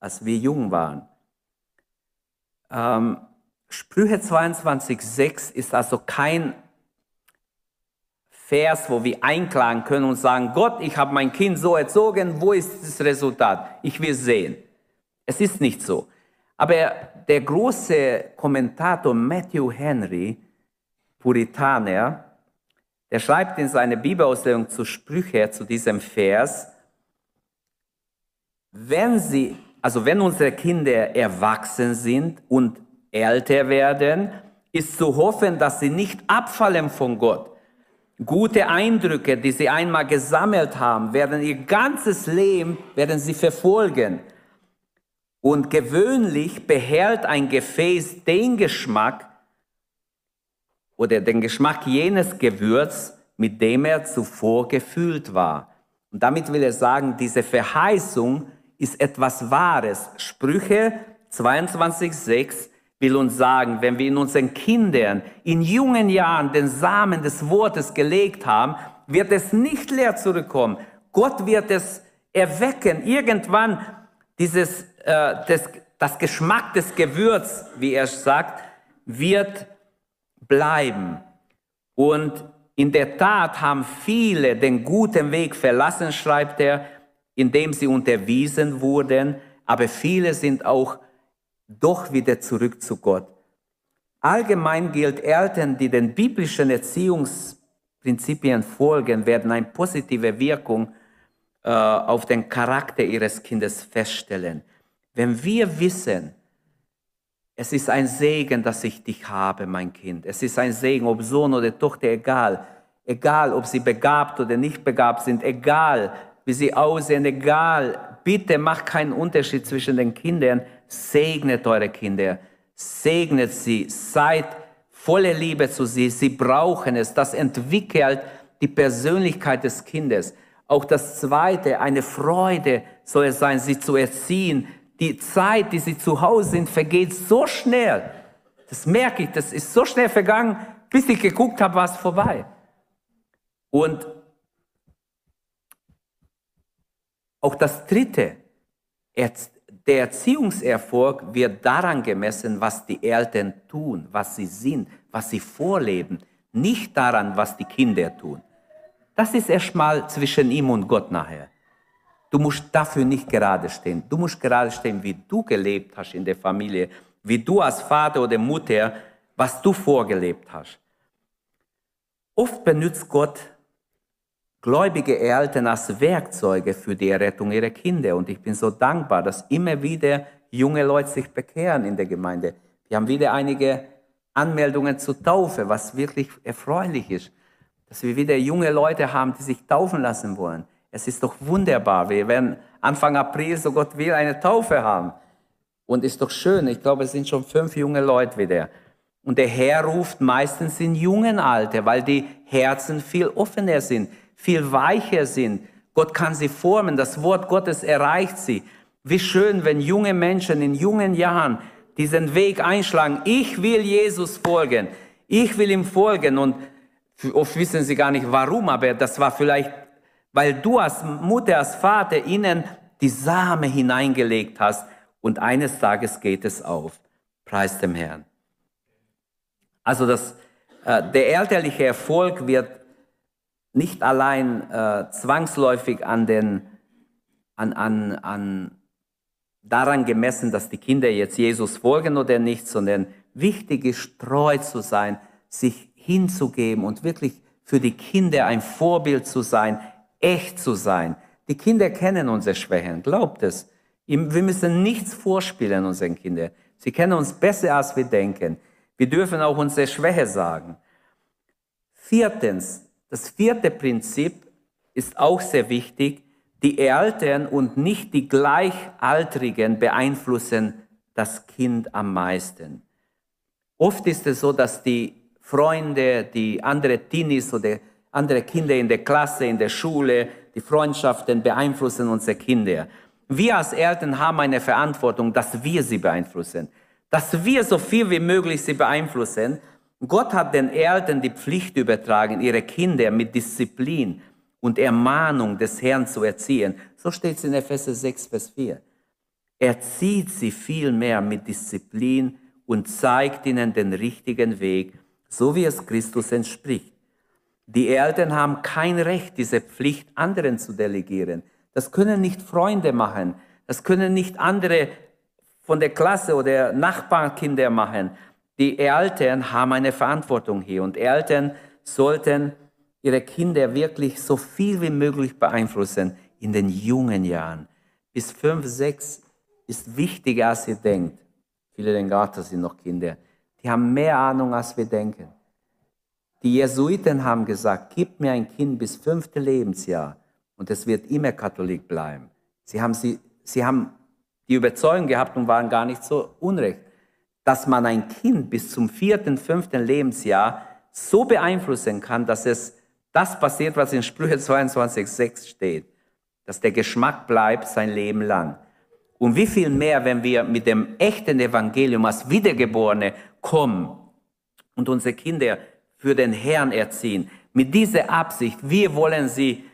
als wir jung waren. Ähm, Sprüche 22,6 ist also kein Vers, wo wir einklagen können und sagen, Gott, ich habe mein Kind so erzogen, wo ist das Resultat? Ich will sehen. Es ist nicht so. Aber der große Kommentator Matthew Henry Puritaner, der schreibt in seiner Bibelauslegung zu Sprüche, zu diesem Vers, wenn sie, also wenn unsere Kinder erwachsen sind und älter werden, ist zu hoffen, dass sie nicht abfallen von Gott. Gute Eindrücke, die sie einmal gesammelt haben, werden ihr ganzes Leben, werden sie verfolgen. Und gewöhnlich behält ein Gefäß den Geschmack oder den Geschmack jenes Gewürz, mit dem er zuvor gefüllt war. Und damit will er sagen, diese Verheißung ist etwas Wahres. Sprüche 22,6 will uns sagen, wenn wir in unseren Kindern in jungen Jahren den Samen des Wortes gelegt haben, wird es nicht leer zurückkommen. Gott wird es erwecken. Irgendwann dieses, äh, das, das Geschmack des Gewürz, wie er sagt, wird bleiben. Und in der Tat haben viele den guten Weg verlassen, schreibt er, indem sie unterwiesen wurden, aber viele sind auch doch wieder zurück zu Gott. Allgemein gilt, Eltern, die den biblischen Erziehungsprinzipien folgen, werden eine positive Wirkung äh, auf den Charakter ihres Kindes feststellen. Wenn wir wissen, es ist ein Segen, dass ich dich habe, mein Kind. Es ist ein Segen, ob Sohn oder Tochter, egal. Egal, ob sie begabt oder nicht begabt sind, egal, wie sie aussehen, egal. Bitte macht keinen Unterschied zwischen den Kindern segnet eure Kinder, segnet sie, seid voller Liebe zu sie, sie brauchen es, das entwickelt die Persönlichkeit des Kindes. Auch das Zweite, eine Freude soll es sein, sie zu erziehen. Die Zeit, die sie zu Hause sind, vergeht so schnell. Das merke ich, das ist so schnell vergangen, bis ich geguckt habe, war es vorbei. Und auch das Dritte, der Erziehungserfolg wird daran gemessen, was die Eltern tun, was sie sind, was sie vorleben, nicht daran, was die Kinder tun. Das ist erstmal zwischen ihm und Gott nachher. Du musst dafür nicht gerade stehen. Du musst gerade stehen, wie du gelebt hast in der Familie, wie du als Vater oder Mutter, was du vorgelebt hast. Oft benutzt Gott gläubige Eltern als Werkzeuge für die Errettung ihrer Kinder. Und ich bin so dankbar, dass immer wieder junge Leute sich bekehren in der Gemeinde. Wir haben wieder einige Anmeldungen zur Taufe, was wirklich erfreulich ist. Dass wir wieder junge Leute haben, die sich taufen lassen wollen. Es ist doch wunderbar. Wir werden Anfang April, so Gott will, eine Taufe haben. Und ist doch schön. Ich glaube, es sind schon fünf junge Leute wieder. Und der Herr ruft meistens in jungen Alter, weil die Herzen viel offener sind viel weicher sind. Gott kann sie formen, das Wort Gottes erreicht sie. Wie schön, wenn junge Menschen in jungen Jahren diesen Weg einschlagen. Ich will Jesus folgen. Ich will ihm folgen. Und oft wissen sie gar nicht warum, aber das war vielleicht, weil du als Mutter, als Vater ihnen die Same hineingelegt hast. Und eines Tages geht es auf. Preis dem Herrn. Also das, äh, der elterliche Erfolg wird nicht allein äh, zwangsläufig an den, an, an, an daran gemessen, dass die Kinder jetzt Jesus folgen oder nicht, sondern wichtig ist, treu zu sein, sich hinzugeben und wirklich für die Kinder ein Vorbild zu sein, echt zu sein. Die Kinder kennen unsere Schwächen, glaubt es. Wir müssen nichts vorspielen unseren Kindern. Sie kennen uns besser, als wir denken. Wir dürfen auch unsere Schwäche sagen. Viertens, das vierte Prinzip ist auch sehr wichtig. Die Eltern und nicht die Gleichaltrigen beeinflussen das Kind am meisten. Oft ist es so, dass die Freunde, die andere Teenies oder andere Kinder in der Klasse, in der Schule, die Freundschaften beeinflussen unsere Kinder. Wir als Eltern haben eine Verantwortung, dass wir sie beeinflussen, dass wir so viel wie möglich sie beeinflussen, Gott hat den Eltern die Pflicht übertragen, ihre Kinder mit Disziplin und Ermahnung des Herrn zu erziehen. So steht es in Epheser 6, Vers 4. Erzieht sie vielmehr mit Disziplin und zeigt ihnen den richtigen Weg, so wie es Christus entspricht. Die Eltern haben kein Recht, diese Pflicht anderen zu delegieren. Das können nicht Freunde machen. Das können nicht andere von der Klasse oder Nachbarkinder machen. Die Eltern haben eine Verantwortung hier und Eltern sollten ihre Kinder wirklich so viel wie möglich beeinflussen in den jungen Jahren. Bis fünf, sechs ist wichtiger, als ihr denkt. Viele denken, das sind noch Kinder. Die haben mehr Ahnung, als wir denken. Die Jesuiten haben gesagt, gib mir ein Kind bis fünfte Lebensjahr und es wird immer Katholik bleiben. Sie haben, sie, sie haben die Überzeugung gehabt und waren gar nicht so unrecht, dass man ein Kind bis zum vierten, fünften Lebensjahr so beeinflussen kann, dass es das passiert, was in Sprüche 22,6 steht, dass der Geschmack bleibt sein Leben lang. Und wie viel mehr, wenn wir mit dem echten Evangelium als Wiedergeborene kommen und unsere Kinder für den Herrn erziehen. Mit dieser Absicht, wir wollen sie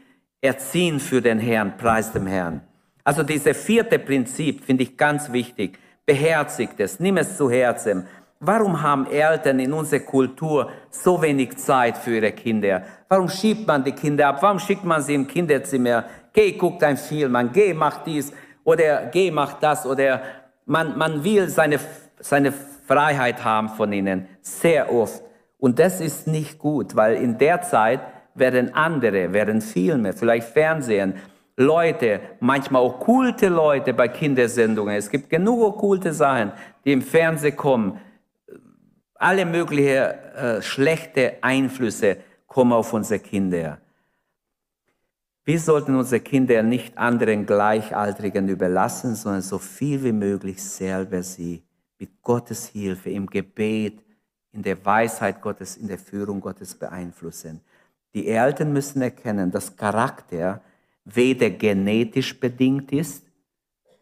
erziehen für den Herrn, preis dem Herrn. Also dieses vierte Prinzip finde ich ganz wichtig. Beherzigt es, nimm es zu Herzen. Warum haben Eltern in unserer Kultur so wenig Zeit für ihre Kinder? Warum schiebt man die Kinder ab? Warum schickt man sie im Kinderzimmer? Geh, guck dein Film an, geh, mach dies oder geh, mach das oder man, man will seine, seine Freiheit haben von ihnen, sehr oft. Und das ist nicht gut, weil in der Zeit werden andere, werden Filme, vielleicht Fernsehen, Leute, manchmal okkulte Leute bei Kindersendungen. Es gibt genug okkulte Sachen, die im Fernsehen kommen. Alle möglichen äh, schlechte Einflüsse kommen auf unsere Kinder. Wir sollten unsere Kinder nicht anderen Gleichaltrigen überlassen, sondern so viel wie möglich selber sie mit Gottes Hilfe im Gebet, in der Weisheit Gottes, in der Führung Gottes beeinflussen. Die Eltern müssen erkennen, dass Charakter weder genetisch bedingt ist,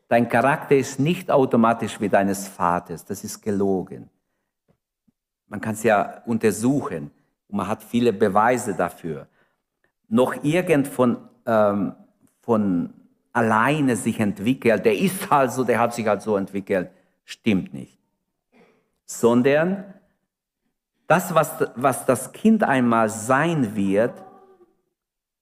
dein Charakter ist nicht automatisch wie deines Vaters, das ist gelogen. Man kann es ja untersuchen und man hat viele Beweise dafür. Noch irgend von ähm, von alleine sich entwickelt, der ist halt so, der hat sich halt so entwickelt, stimmt nicht. Sondern das, was, was das Kind einmal sein wird,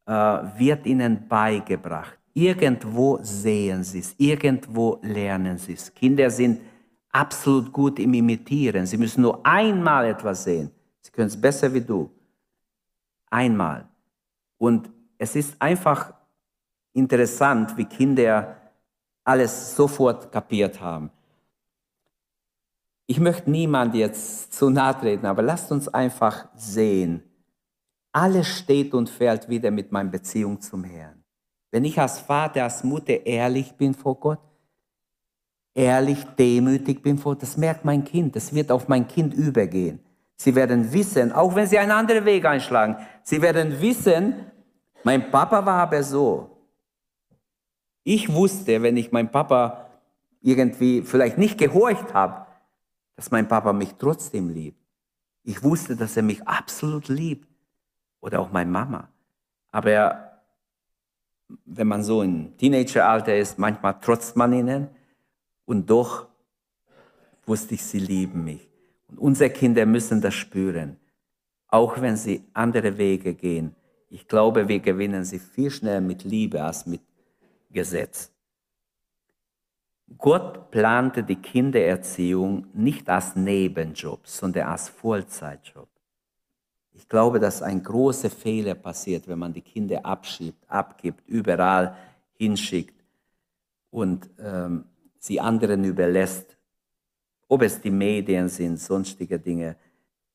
äh, wird ihnen beigebracht. Irgendwo sehen sie es, irgendwo lernen sie es. Kinder sind absolut gut im Imitieren. Sie müssen nur einmal etwas sehen. Sie können es besser wie du. Einmal. Und es ist einfach interessant, wie Kinder alles sofort kapiert haben. Ich möchte niemand jetzt zu nahe treten, aber lasst uns einfach sehen. Alles steht und fällt wieder mit meiner Beziehung zum Herrn. Wenn ich als Vater, als Mutter ehrlich bin vor Gott, ehrlich, demütig bin vor, das merkt mein Kind, das wird auf mein Kind übergehen. Sie werden wissen, auch wenn sie einen anderen Weg einschlagen, sie werden wissen, mein Papa war aber so. Ich wusste, wenn ich meinem Papa irgendwie vielleicht nicht gehorcht habe, dass mein Papa mich trotzdem liebt. Ich wusste, dass er mich absolut liebt. Oder auch meine Mama. Aber er, wenn man so im Teenageralter ist, manchmal trotzt man ihnen. Und doch wusste ich, sie lieben mich. Und unsere Kinder müssen das spüren. Auch wenn sie andere Wege gehen, ich glaube, wir gewinnen sie viel schneller mit Liebe als mit Gesetz. Gott plante die Kindererziehung nicht als Nebenjob, sondern als Vollzeitjob. Ich glaube, dass ein großer Fehler passiert, wenn man die Kinder abschiebt, abgibt, überall hinschickt und ähm, sie anderen überlässt, ob es die Medien sind, sonstige Dinge.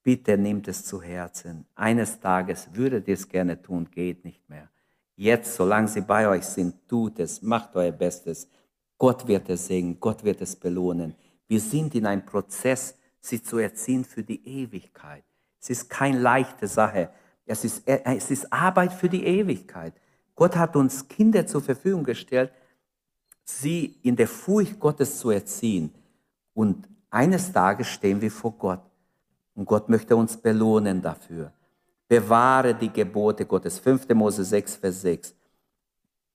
Bitte nimmt es zu Herzen. Eines Tages würdet ihr es gerne tun, geht nicht mehr. Jetzt, solange sie bei euch sind, tut es, macht euer Bestes. Gott wird es segnen, Gott wird es belohnen. Wir sind in einem Prozess, sie zu erziehen für die Ewigkeit. Es ist keine leichte Sache. Es ist, es ist Arbeit für die Ewigkeit. Gott hat uns Kinder zur Verfügung gestellt, sie in der Furcht Gottes zu erziehen. Und eines Tages stehen wir vor Gott. Und Gott möchte uns belohnen dafür. Bewahre die Gebote Gottes. 5. Mose 6, Vers 6.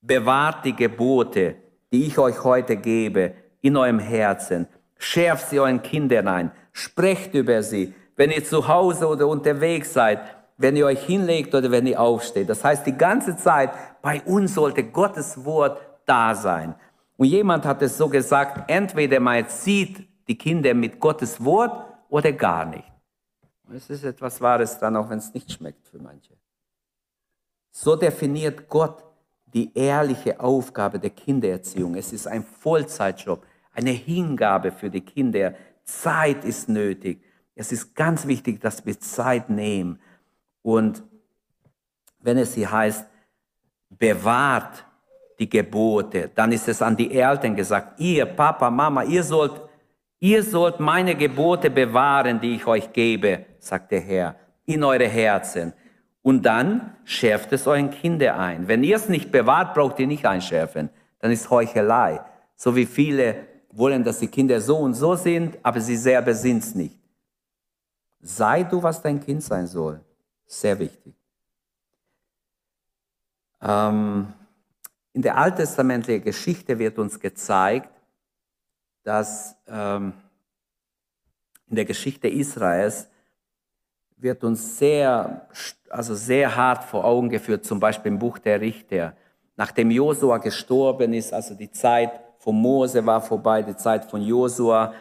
Bewahrt die Gebote, die ich euch heute gebe, in eurem Herzen. Schärft sie euren Kindern ein. Sprecht über sie, wenn ihr zu Hause oder unterwegs seid, wenn ihr euch hinlegt oder wenn ihr aufsteht. Das heißt, die ganze Zeit bei uns sollte Gottes Wort da sein. Und jemand hat es so gesagt, entweder man erzieht die Kinder mit Gottes Wort oder gar nicht. Und es ist etwas Wahres dran, auch wenn es nicht schmeckt für manche. So definiert Gott die ehrliche Aufgabe der Kindererziehung. Es ist ein Vollzeitjob, eine Hingabe für die Kinder. Zeit ist nötig. Es ist ganz wichtig, dass wir Zeit nehmen. Und wenn es hier heißt, bewahrt die Gebote, dann ist es an die Eltern gesagt, ihr Papa, Mama, ihr sollt, ihr sollt meine Gebote bewahren, die ich euch gebe, sagt der Herr, in eure Herzen. Und dann schärft es euren Kinder ein. Wenn ihr es nicht bewahrt, braucht ihr nicht einschärfen. Dann ist Heuchelei. So wie viele wollen, dass die Kinder so und so sind, aber sie selber sind es nicht. Sei du, was dein Kind sein soll. Sehr wichtig. Ähm, in der alttestamentlichen Geschichte wird uns gezeigt, dass ähm, in der Geschichte Israels wird uns sehr, also sehr hart vor Augen geführt, zum Beispiel im Buch der Richter. Nachdem Josua gestorben ist, also die Zeit von Mose war vorbei, die Zeit von Josua,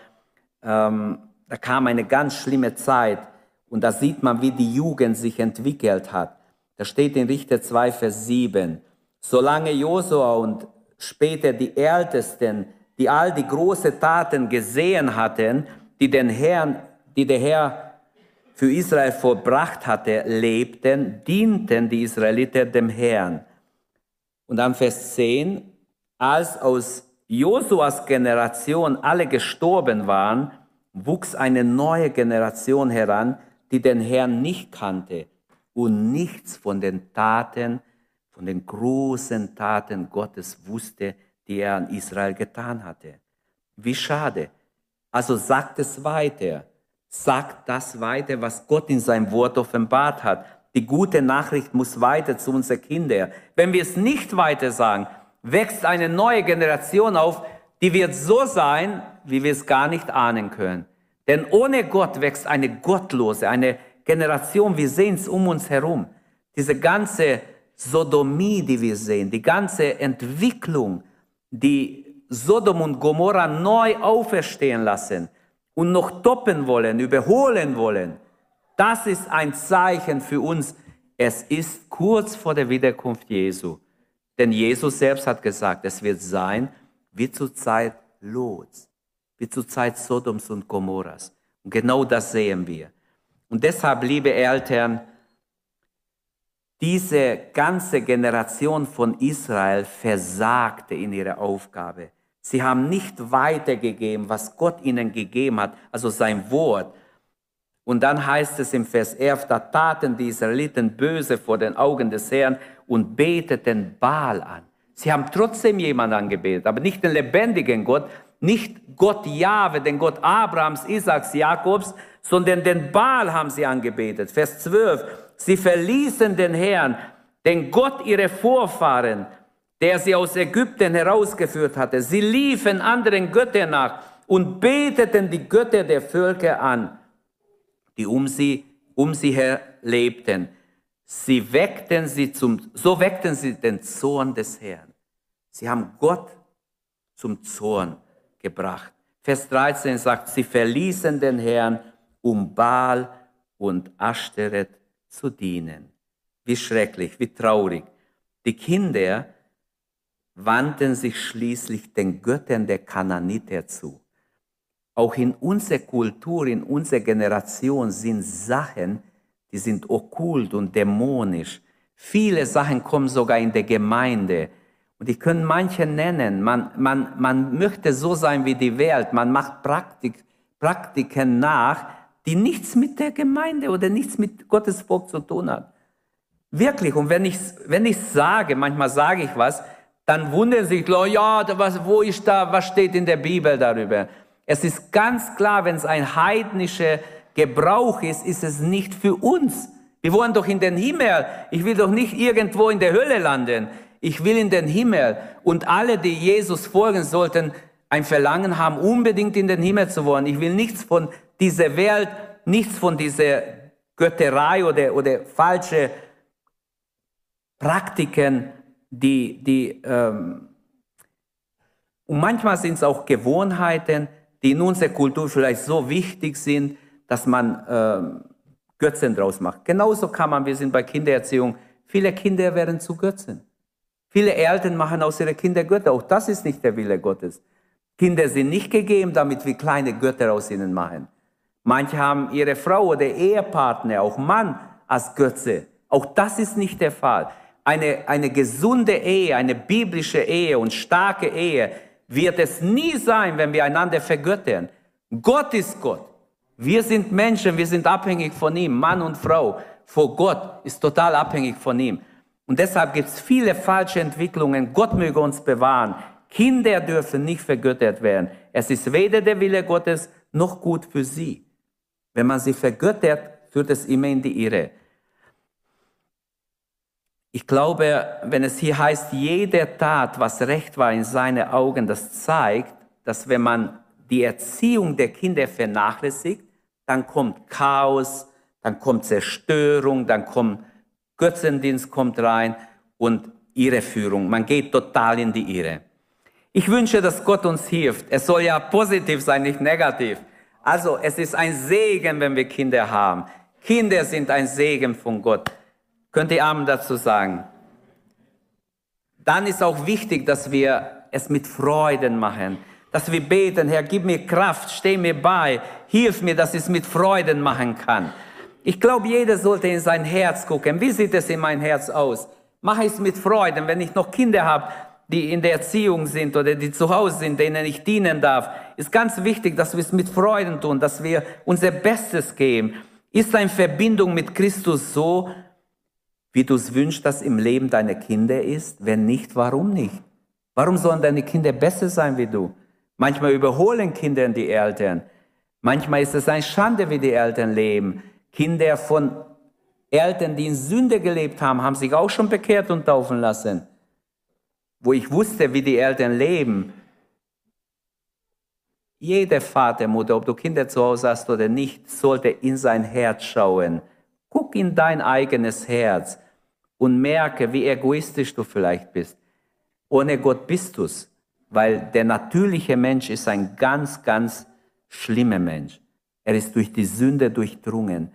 ähm, da kam eine ganz schlimme Zeit und da sieht man, wie die Jugend sich entwickelt hat. Da steht in Richter 2, Vers 7, solange Josua und später die Ältesten, die all die großen Taten gesehen hatten, die, den Herrn, die der Herr für Israel vollbracht hatte, lebten, dienten die Israeliter dem Herrn. Und dann Vers 10, als aus Josuas Generation alle gestorben waren, wuchs eine neue Generation heran, die den Herrn nicht kannte und nichts von den Taten, von den großen Taten Gottes wusste, die er an Israel getan hatte. Wie schade. Also sagt es weiter sagt das weiter, was Gott in seinem Wort offenbart hat. Die gute Nachricht muss weiter zu unseren Kindern. Wenn wir es nicht weiter sagen, wächst eine neue Generation auf, die wird so sein, wie wir es gar nicht ahnen können. Denn ohne Gott wächst eine gottlose, eine Generation, wir sehen es um uns herum. Diese ganze Sodomie, die wir sehen, die ganze Entwicklung, die Sodom und Gomorra neu auferstehen lassen, und noch toppen wollen, überholen wollen, das ist ein Zeichen für uns. Es ist kurz vor der Wiederkunft Jesu. Denn Jesus selbst hat gesagt, es wird sein wie zur Zeit Lots, wie zur Zeit Sodoms und Gomorras. Und genau das sehen wir. Und deshalb, liebe Eltern, diese ganze Generation von Israel versagte in ihrer Aufgabe. Sie haben nicht weitergegeben, was Gott ihnen gegeben hat, also sein Wort. Und dann heißt es im Vers 11, da taten die Israeliten böse vor den Augen des Herrn und beteten Baal an. Sie haben trotzdem jemanden angebetet, aber nicht den lebendigen Gott, nicht Gott Jahwe, den Gott Abrahams, Isaaks, Jakobs, sondern den Baal haben sie angebetet. Vers 12, sie verließen den Herrn, den Gott ihrer Vorfahren der sie aus Ägypten herausgeführt hatte. Sie liefen anderen Göttern nach und beteten die Götter der Völker an, die um sie, um sie her lebten. Sie weckten sie zum, so weckten sie den Zorn des Herrn. Sie haben Gott zum Zorn gebracht. Vers 13 sagt, sie verließen den Herrn, um Baal und Ascheret zu dienen. Wie schrecklich, wie traurig. Die Kinder wandten sich schließlich den Göttern der Kananiter zu. Auch in unserer Kultur, in unserer Generation sind Sachen, die sind okkult und dämonisch. Viele Sachen kommen sogar in der Gemeinde. Und ich könnte manche nennen. Man, man, man möchte so sein wie die Welt. Man macht Praktik, Praktiken nach, die nichts mit der Gemeinde oder nichts mit Gottes Volk zu tun hat. Wirklich. Und wenn ich, wenn ich sage, manchmal sage ich was, dann wundern sich ja, was, wo ist da, was steht in der Bibel darüber? Es ist ganz klar, wenn es ein heidnischer Gebrauch ist, ist es nicht für uns. Wir wollen doch in den Himmel. Ich will doch nicht irgendwo in der Hölle landen. Ich will in den Himmel. Und alle, die Jesus folgen sollten, ein Verlangen haben, unbedingt in den Himmel zu wollen. Ich will nichts von dieser Welt, nichts von dieser Götterei oder, oder falsche Praktiken die, die ähm, und manchmal sind es auch Gewohnheiten, die in unserer Kultur vielleicht so wichtig sind, dass man ähm, Götzen draus macht. Genauso kann man, wir sind bei Kindererziehung, viele Kinder werden zu Götzen. Viele Eltern machen aus ihren Kindern Götter. Auch das ist nicht der Wille Gottes. Kinder sind nicht gegeben, damit wir kleine Götter aus ihnen machen. Manche haben ihre Frau oder Ehepartner, auch Mann, als Götze. Auch das ist nicht der Fall. Eine, eine gesunde Ehe, eine biblische Ehe und starke Ehe wird es nie sein, wenn wir einander vergöttern. Gott ist Gott. Wir sind Menschen, wir sind abhängig von ihm, Mann und Frau. Vor Gott ist total abhängig von ihm. Und deshalb gibt es viele falsche Entwicklungen. Gott möge uns bewahren. Kinder dürfen nicht vergöttert werden. Es ist weder der Wille Gottes noch gut für sie. Wenn man sie vergöttert, führt es immer in die Irre. Ich glaube, wenn es hier heißt, jede Tat, was recht war in seinen Augen, das zeigt, dass wenn man die Erziehung der Kinder vernachlässigt, dann kommt Chaos, dann kommt Zerstörung, dann kommt Götzendienst kommt rein und Irreführung. Man geht total in die Irre. Ich wünsche, dass Gott uns hilft. Es soll ja positiv sein, nicht negativ. Also es ist ein Segen, wenn wir Kinder haben. Kinder sind ein Segen von Gott. Könnt ihr Amen dazu sagen? Dann ist auch wichtig, dass wir es mit Freuden machen. Dass wir beten, Herr, gib mir Kraft, steh mir bei, hilf mir, dass ich es mit Freuden machen kann. Ich glaube, jeder sollte in sein Herz gucken. Wie sieht es in mein Herz aus? Mache ich es mit Freuden, wenn ich noch Kinder habe, die in der Erziehung sind oder die zu Hause sind, denen ich dienen darf. Ist ganz wichtig, dass wir es mit Freuden tun, dass wir unser Bestes geben. Ist deine Verbindung mit Christus so, wie du es wünschst, dass im Leben deiner Kinder ist? Wenn nicht, warum nicht? Warum sollen deine Kinder besser sein wie du? Manchmal überholen Kinder die Eltern. Manchmal ist es eine Schande, wie die Eltern leben. Kinder von Eltern, die in Sünde gelebt haben, haben sich auch schon bekehrt und taufen lassen. Wo ich wusste, wie die Eltern leben. Jeder Vater, Mutter, ob du Kinder zu Hause hast oder nicht, sollte in sein Herz schauen. Guck in dein eigenes Herz und merke, wie egoistisch du vielleicht bist. Ohne Gott bist du's, weil der natürliche Mensch ist ein ganz, ganz schlimmer Mensch. Er ist durch die Sünde durchdrungen.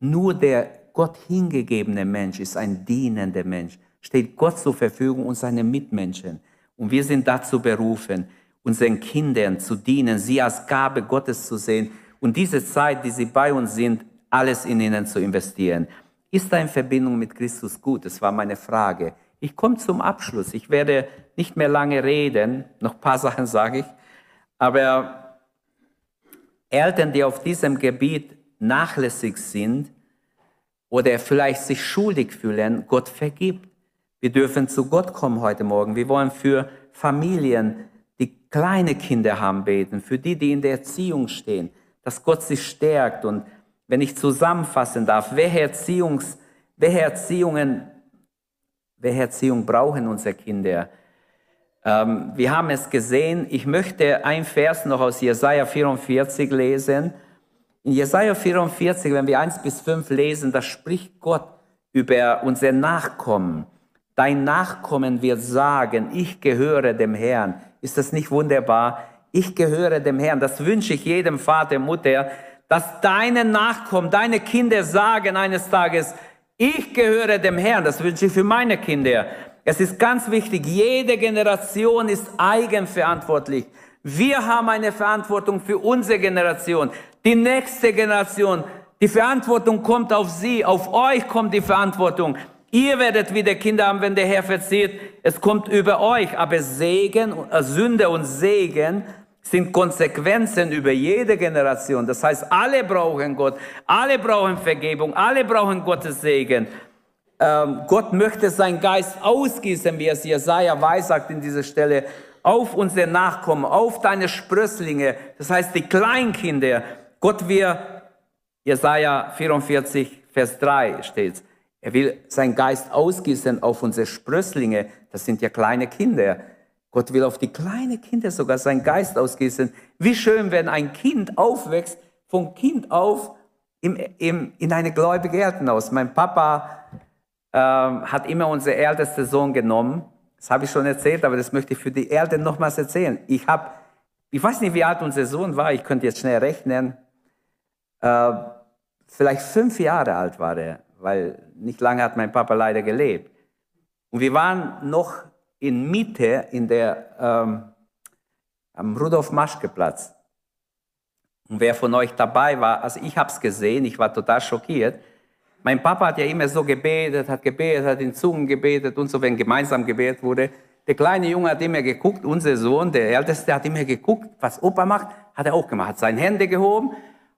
Nur der Gott hingegebene Mensch ist ein dienender Mensch, steht Gott zur Verfügung und seine Mitmenschen. Und wir sind dazu berufen, unseren Kindern zu dienen, sie als Gabe Gottes zu sehen und diese Zeit, die sie bei uns sind, alles in ihnen zu investieren. Ist da in Verbindung mit Christus gut? Das war meine Frage. Ich komme zum Abschluss. Ich werde nicht mehr lange reden, noch ein paar Sachen sage ich, aber Eltern, die auf diesem Gebiet nachlässig sind oder vielleicht sich schuldig fühlen, Gott vergibt. Wir dürfen zu Gott kommen heute Morgen. Wir wollen für Familien, die kleine Kinder haben, beten, für die, die in der Erziehung stehen, dass Gott sie stärkt. Und wenn ich zusammenfassen darf, welche, Erziehungs, welche Erziehungen, welche Erziehung brauchen unsere Kinder? Ähm, wir haben es gesehen. Ich möchte ein Vers noch aus Jesaja 44 lesen. In Jesaja 44, wenn wir 1 bis 5 lesen, da spricht Gott über unser Nachkommen. Dein Nachkommen wird sagen, ich gehöre dem Herrn. Ist das nicht wunderbar? Ich gehöre dem Herrn. Das wünsche ich jedem Vater, Mutter, dass deine Nachkommen, deine Kinder sagen eines Tages, ich gehöre dem Herrn. Das wünsche ich für meine Kinder. Es ist ganz wichtig, jede Generation ist eigenverantwortlich. Wir haben eine Verantwortung für unsere Generation, die nächste Generation. Die Verantwortung kommt auf sie, auf euch kommt die Verantwortung. Ihr werdet wieder Kinder haben, wenn der Herr verzieht. Es kommt über euch. Aber Segen, äh, Sünde und Segen sind Konsequenzen über jede Generation. Das heißt, alle brauchen Gott, alle brauchen Vergebung, alle brauchen Gottes Segen. Ähm, Gott möchte seinen Geist ausgießen, wie es Jesaja weissagt in dieser Stelle, auf unsere Nachkommen, auf deine Sprösslinge, das heißt die Kleinkinder. Gott will, Jesaja 44, Vers 3 steht, er will seinen Geist ausgießen auf unsere Sprösslinge, das sind ja kleine Kinder. Gott will auf die kleinen Kinder sogar seinen Geist ausgießen. Wie schön, wenn ein Kind aufwächst, von Kind auf im, im, in eine gläubige Elternhaus. Mein Papa ähm, hat immer unser ältester Sohn genommen. Das habe ich schon erzählt, aber das möchte ich für die Eltern nochmals erzählen. Ich habe, ich weiß nicht, wie alt unser Sohn war, ich könnte jetzt schnell rechnen. Äh, vielleicht fünf Jahre alt war er, weil nicht lange hat mein Papa leider gelebt. Und wir waren noch in Mitte in der, ähm, am Rudolf-Maschke-Platz. Und wer von euch dabei war, also ich habe es gesehen, ich war total schockiert. Mein Papa hat ja immer so gebetet, hat gebetet, hat in Zungen gebetet und so, wenn gemeinsam gebetet wurde. Der kleine Junge hat immer geguckt, unser Sohn, der Älteste, hat immer geguckt, was Opa macht, hat er auch gemacht, hat seine Hände gehoben,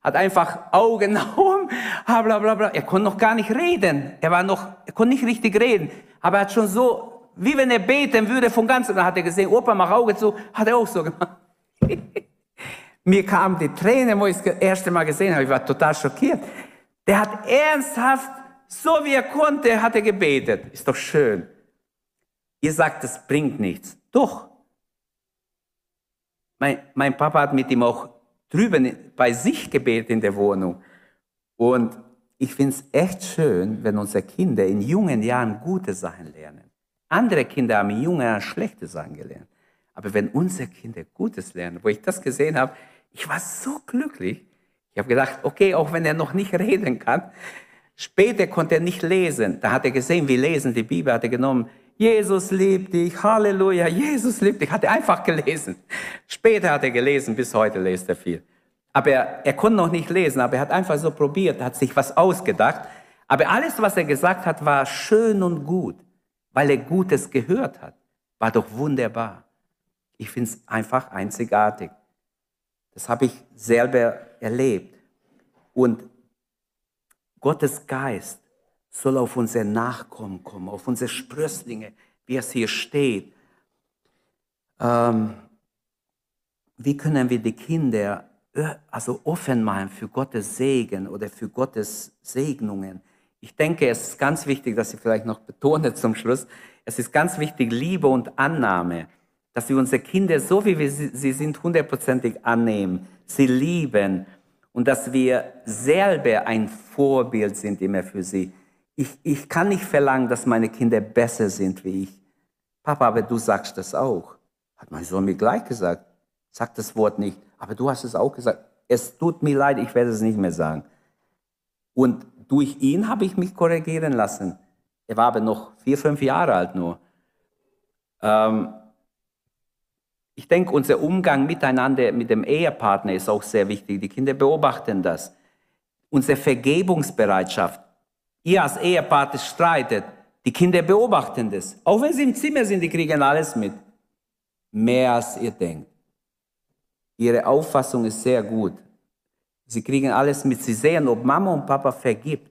hat einfach Augen oben, bla bla bla. Er konnte noch gar nicht reden. Er war noch, er konnte nicht richtig reden. Aber er hat schon so, wie wenn er beten würde von ganzem, dann hat er gesehen, Opa, mach Augen zu, hat er auch so gemacht. Mir kam die Tränen, wo ich das erste Mal gesehen habe. Ich war total schockiert. Der hat ernsthaft, so wie er konnte, hat er gebetet. Ist doch schön. Ihr sagt, das bringt nichts. Doch. Mein, mein Papa hat mit ihm auch drüben bei sich gebetet in der Wohnung. Und ich finde es echt schön, wenn unsere Kinder in jungen Jahren gute Sachen lernen. Andere Kinder haben Jahren schlechte Sachen gelernt. Aber wenn unsere Kinder Gutes lernen, wo ich das gesehen habe, ich war so glücklich. Ich habe gedacht, okay, auch wenn er noch nicht reden kann, später konnte er nicht lesen. Da hat er gesehen, wie lesen die Bibel, hat er genommen, Jesus liebt dich, Halleluja, Jesus liebt dich, hat er einfach gelesen. Später hat er gelesen, bis heute lest er viel. Aber er, er konnte noch nicht lesen, aber er hat einfach so probiert, hat sich was ausgedacht. Aber alles, was er gesagt hat, war schön und gut, weil er Gutes gehört hat. War doch wunderbar. Ich finde es einfach einzigartig. Das habe ich selber erlebt. Und Gottes Geist soll auf unsere Nachkommen kommen, auf unsere Sprösslinge, wie es hier steht. Ähm, wie können wir die Kinder also offen machen für Gottes Segen oder für Gottes Segnungen? Ich denke, es ist ganz wichtig, dass ich vielleicht noch betone zum Schluss, es ist ganz wichtig, Liebe und Annahme, dass wir unsere Kinder so wie wir sie sind hundertprozentig annehmen, sie lieben und dass wir selber ein Vorbild sind immer für sie ich, ich kann nicht verlangen, dass meine Kinder besser sind wie ich. Papa, aber du sagst das auch. Hat mein Sohn mir gleich gesagt. Sag das Wort nicht. Aber du hast es auch gesagt. Es tut mir leid, ich werde es nicht mehr sagen. Und durch ihn habe ich mich korrigieren lassen. Er war aber noch vier, fünf Jahre alt nur. Ähm, ich denke, unser Umgang miteinander, mit dem Ehepartner ist auch sehr wichtig. Die Kinder beobachten das. Unsere Vergebungsbereitschaft. Ihr als Ehepaar streitet, die Kinder beobachten das. Auch wenn sie im Zimmer sind, die kriegen alles mit. Mehr als ihr denkt. Ihre Auffassung ist sehr gut. Sie kriegen alles mit. Sie sehen, ob Mama und Papa vergibt,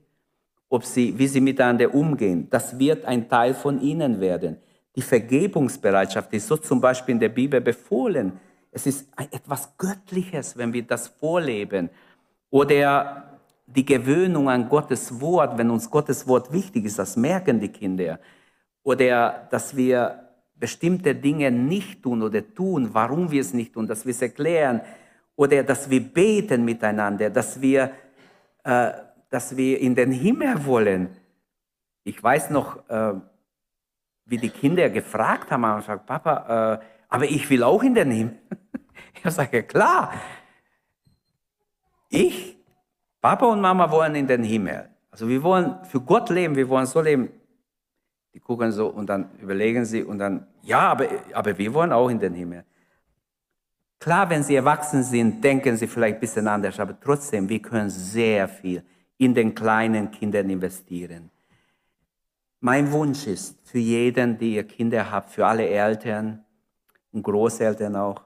ob sie, wie sie miteinander umgehen. Das wird ein Teil von ihnen werden. Die Vergebungsbereitschaft ist so zum Beispiel in der Bibel befohlen. Es ist etwas Göttliches, wenn wir das vorleben. Oder die Gewöhnung an Gottes Wort, wenn uns Gottes Wort wichtig ist, das merken die Kinder. Oder dass wir bestimmte Dinge nicht tun oder tun, warum wir es nicht tun, dass wir es erklären. Oder dass wir beten miteinander, dass wir, äh, dass wir in den Himmel wollen. Ich weiß noch, äh, wie die Kinder gefragt haben, haben gesagt, Papa, äh, aber ich will auch in den Himmel. Ich sage, klar, ich Papa und Mama wollen in den Himmel. Also wir wollen für Gott leben, wir wollen so leben. Die gucken so und dann überlegen sie und dann, ja, aber, aber wir wollen auch in den Himmel. Klar, wenn sie erwachsen sind, denken sie vielleicht ein bisschen anders, aber trotzdem, wir können sehr viel in den kleinen Kindern investieren. Mein Wunsch ist für jeden, die ihr Kinder habt, für alle Eltern und Großeltern auch,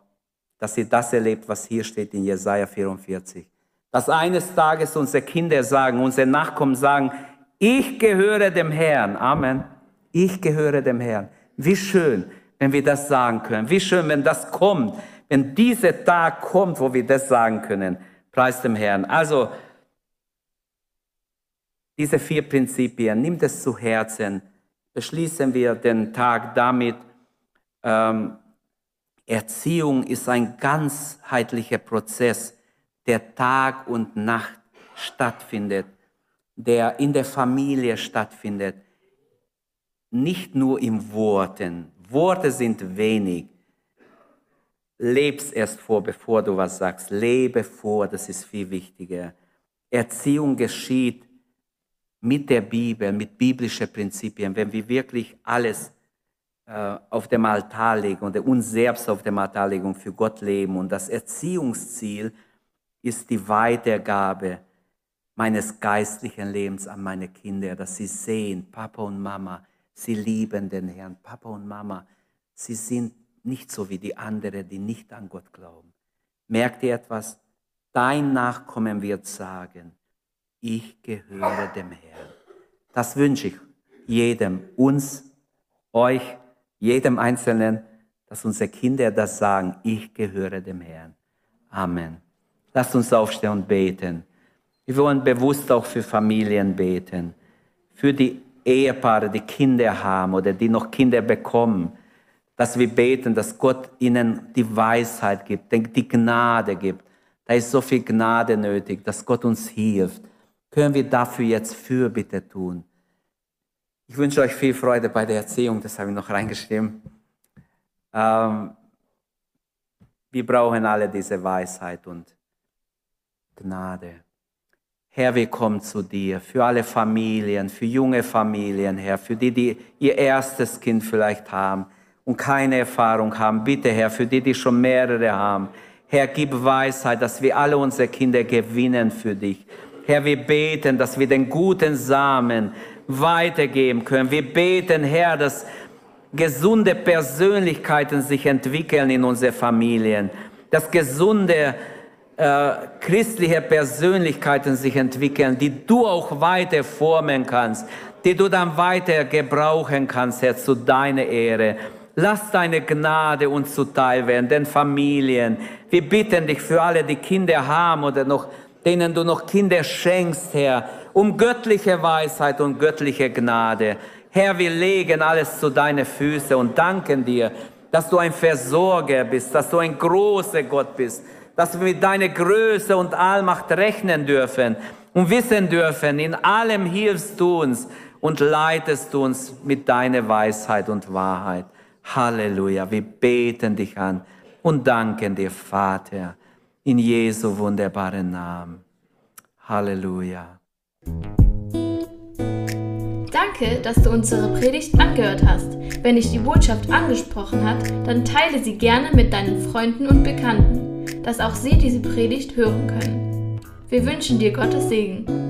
dass ihr das erlebt, was hier steht in Jesaja 44 dass eines Tages unsere Kinder sagen, unsere Nachkommen sagen, ich gehöre dem Herrn. Amen. Ich gehöre dem Herrn. Wie schön, wenn wir das sagen können. Wie schön, wenn das kommt. Wenn dieser Tag kommt, wo wir das sagen können. Preis dem Herrn. Also, diese vier Prinzipien, nimm das zu Herzen. Beschließen wir den Tag damit. Ähm, Erziehung ist ein ganzheitlicher Prozess der Tag und Nacht stattfindet, der in der Familie stattfindet, nicht nur im Worten. Worte sind wenig. Leb's erst vor, bevor du was sagst. Lebe vor, das ist viel wichtiger. Erziehung geschieht mit der Bibel, mit biblischen Prinzipien, wenn wir wirklich alles äh, auf dem Altar legen und uns selbst auf dem Altar legen und für Gott leben. Und das Erziehungsziel ist die Weitergabe meines geistlichen Lebens an meine Kinder, dass sie sehen, Papa und Mama, sie lieben den Herrn. Papa und Mama, sie sind nicht so wie die anderen, die nicht an Gott glauben. Merkt ihr etwas? Dein Nachkommen wird sagen, ich gehöre dem Herrn. Das wünsche ich jedem, uns, euch, jedem Einzelnen, dass unsere Kinder das sagen, ich gehöre dem Herrn. Amen. Lasst uns aufstehen und beten. Wir wollen bewusst auch für Familien beten, für die Ehepaare, die Kinder haben oder die noch Kinder bekommen, dass wir beten, dass Gott ihnen die Weisheit gibt, die Gnade gibt. Da ist so viel Gnade nötig, dass Gott uns hilft. Können wir dafür jetzt Fürbitte tun? Ich wünsche euch viel Freude bei der Erziehung, das habe ich noch reingeschrieben. Ähm, wir brauchen alle diese Weisheit und Gnade. Herr, wir kommen zu dir für alle Familien, für junge Familien, Herr, für die, die ihr erstes Kind vielleicht haben und keine Erfahrung haben. Bitte, Herr, für die, die schon mehrere haben. Herr, gib Weisheit, dass wir alle unsere Kinder gewinnen für dich. Herr, wir beten, dass wir den guten Samen weitergeben können. Wir beten, Herr, dass gesunde Persönlichkeiten sich entwickeln in unsere Familien, dass gesunde äh, christliche Persönlichkeiten sich entwickeln, die du auch weiter formen kannst, die du dann weiter gebrauchen kannst, Herr, zu deiner Ehre. Lass deine Gnade uns zuteil werden, den Familien. Wir bitten dich für alle, die Kinder haben oder noch, denen du noch Kinder schenkst, Herr, um göttliche Weisheit und göttliche Gnade. Herr, wir legen alles zu deinen Füßen und danken dir, dass du ein Versorger bist, dass du ein großer Gott bist, dass wir mit deiner Größe und Allmacht rechnen dürfen und wissen dürfen, in allem hilfst du uns und leitest du uns mit deiner Weisheit und Wahrheit. Halleluja, wir beten dich an und danken dir, Vater, in Jesu wunderbaren Namen. Halleluja. Danke, dass du unsere Predigt angehört hast. Wenn dich die Botschaft angesprochen hat, dann teile sie gerne mit deinen Freunden und Bekannten dass auch sie diese Predigt hören können. Wir wünschen dir Gottes Segen.